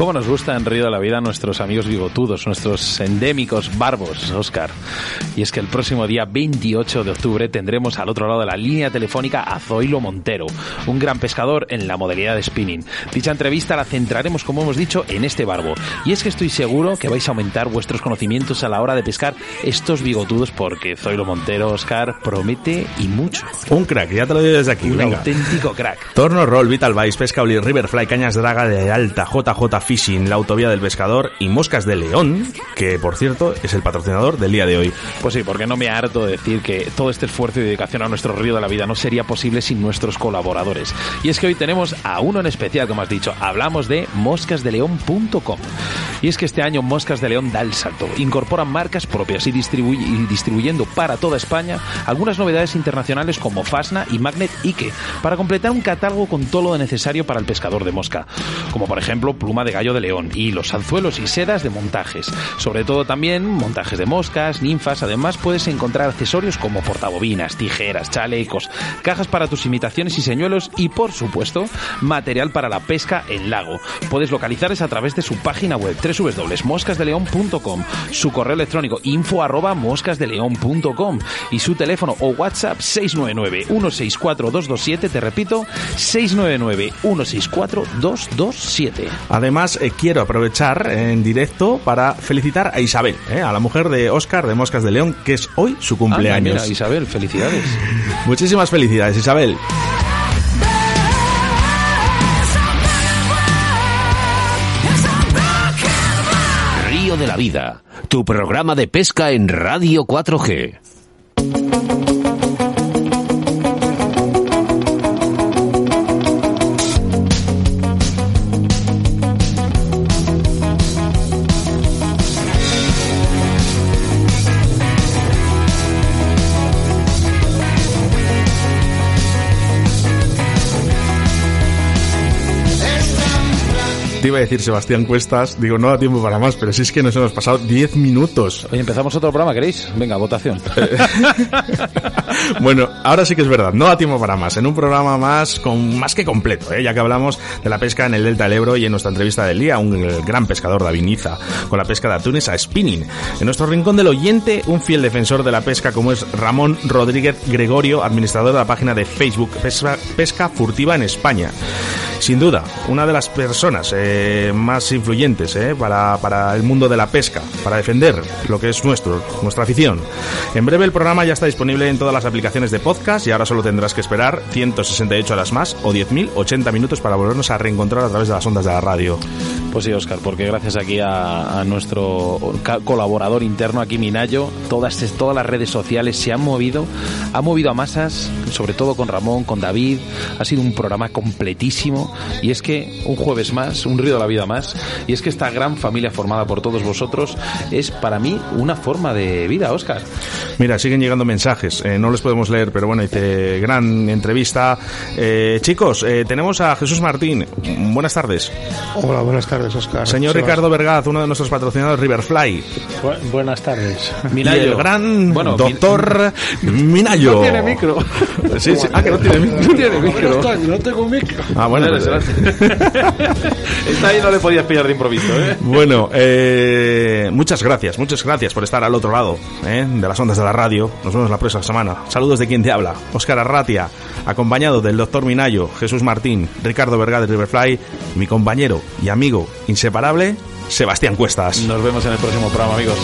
¿Cómo nos gusta en Río de la Vida nuestros amigos bigotudos, nuestros endémicos barbos, Oscar? Y es que el próximo día 28 de octubre tendremos al otro lado de la línea telefónica a Zoilo Montero, un gran pescador en la modalidad de spinning. Dicha entrevista la centraremos, como hemos dicho, en este barbo. Y es que estoy seguro que vais a aumentar vuestros conocimientos a la hora de pescar estos bigotudos porque Zoilo Montero, Oscar, promete y mucho. Un crack, ya te lo digo desde aquí. Un venga. auténtico crack. Torno Roll, Vital Vice, Pesca Oli, Riverfly, Cañas Draga de Alta, JJ Fishing, La Autovía del Pescador y Moscas de León, que por cierto es el patrocinador del día de hoy. Pues sí, porque no me harto de decir que todo este esfuerzo y dedicación a nuestro río de la vida no sería posible sin nuestros colaboradores. Y es que hoy tenemos a uno en especial, como has dicho, hablamos de moscasdeleón.com. Y es que este año Moscas de León da el salto, incorporan marcas propias y, distribuy- y distribuyendo para toda España algunas novedades internacionales como Fasna y Magnet Ike, para completar un catálogo con todo lo necesario para el pescador de mosca, como por ejemplo pluma de gallo de león, hilos, anzuelos y sedas de montajes. Sobre todo también montajes de moscas, ninfas, además puedes encontrar accesorios como portabobinas, tijeras, chalecos, cajas para tus imitaciones y señuelos y por supuesto material para la pesca en lago. Puedes localizarles a través de su página web www.moscasdeleon.com, su correo electrónico info arroba moscasdeleon.com y su teléfono o WhatsApp 699 164 227, te repito, 699 164 227. Además, eh, quiero aprovechar en directo para felicitar a Isabel, eh, a la mujer de Oscar de Moscas de León, que es hoy su cumpleaños. mira, Isabel, felicidades. Muchísimas felicidades, Isabel. Río de la Vida, tu programa de pesca en Radio 4G. Te iba a decir Sebastián Cuestas, digo, no da tiempo para más, pero si es que nos hemos pasado 10 minutos. Oye, empezamos otro programa, ¿queréis? Venga, votación. bueno, ahora sí que es verdad, no da tiempo para más. En un programa más, con, más que completo, ¿eh? ya que hablamos de la pesca en el Delta del Ebro y en nuestra entrevista del día, un gran pescador David Niza, con la pesca de atunes a spinning. En nuestro rincón del oyente, un fiel defensor de la pesca como es Ramón Rodríguez Gregorio, administrador de la página de Facebook Pesca, pesca Furtiva en España. Sin duda, una de las personas eh, más influyentes eh, para, para el mundo de la pesca, para defender lo que es nuestro, nuestra afición. En breve el programa ya está disponible en todas las aplicaciones de podcast y ahora solo tendrás que esperar 168 horas más o 10.080 minutos para volvernos a reencontrar a través de las ondas de la radio. Pues sí, Oscar, porque gracias aquí a, a nuestro colaborador interno, aquí Minayo, todas, todas las redes sociales se han movido, ha movido a masas, sobre todo con Ramón, con David, ha sido un programa completísimo y es que un jueves más, un río de la vida más, y es que esta gran familia formada por todos vosotros es para mí una forma de vida, Oscar. Mira, siguen llegando mensajes, eh, no los podemos leer, pero bueno, dice, gran entrevista. Eh, chicos, eh, tenemos a Jesús Martín, buenas tardes. Hola, buenas tardes, Oscar. Señor Ricardo Vergaz, uno de nuestros patrocinadores, Riverfly. buenas tardes. Minayo. Y el gran bueno, doctor Minayo. No tiene micro. Sí, sí. Ah, que no tiene micro. No tiene micro. No, tengo micro. Ah, bueno. Está ahí no le podías pillar de improviso, ¿eh? Bueno, eh, muchas gracias, muchas gracias por estar al otro lado ¿eh? de las ondas de la radio. Nos vemos la próxima semana. Saludos de quien te habla, Óscar Arratia, acompañado del doctor Minayo, Jesús Martín, Ricardo Vergá de Riverfly, mi compañero y amigo inseparable, Sebastián Cuestas. Nos vemos en el próximo programa, amigos.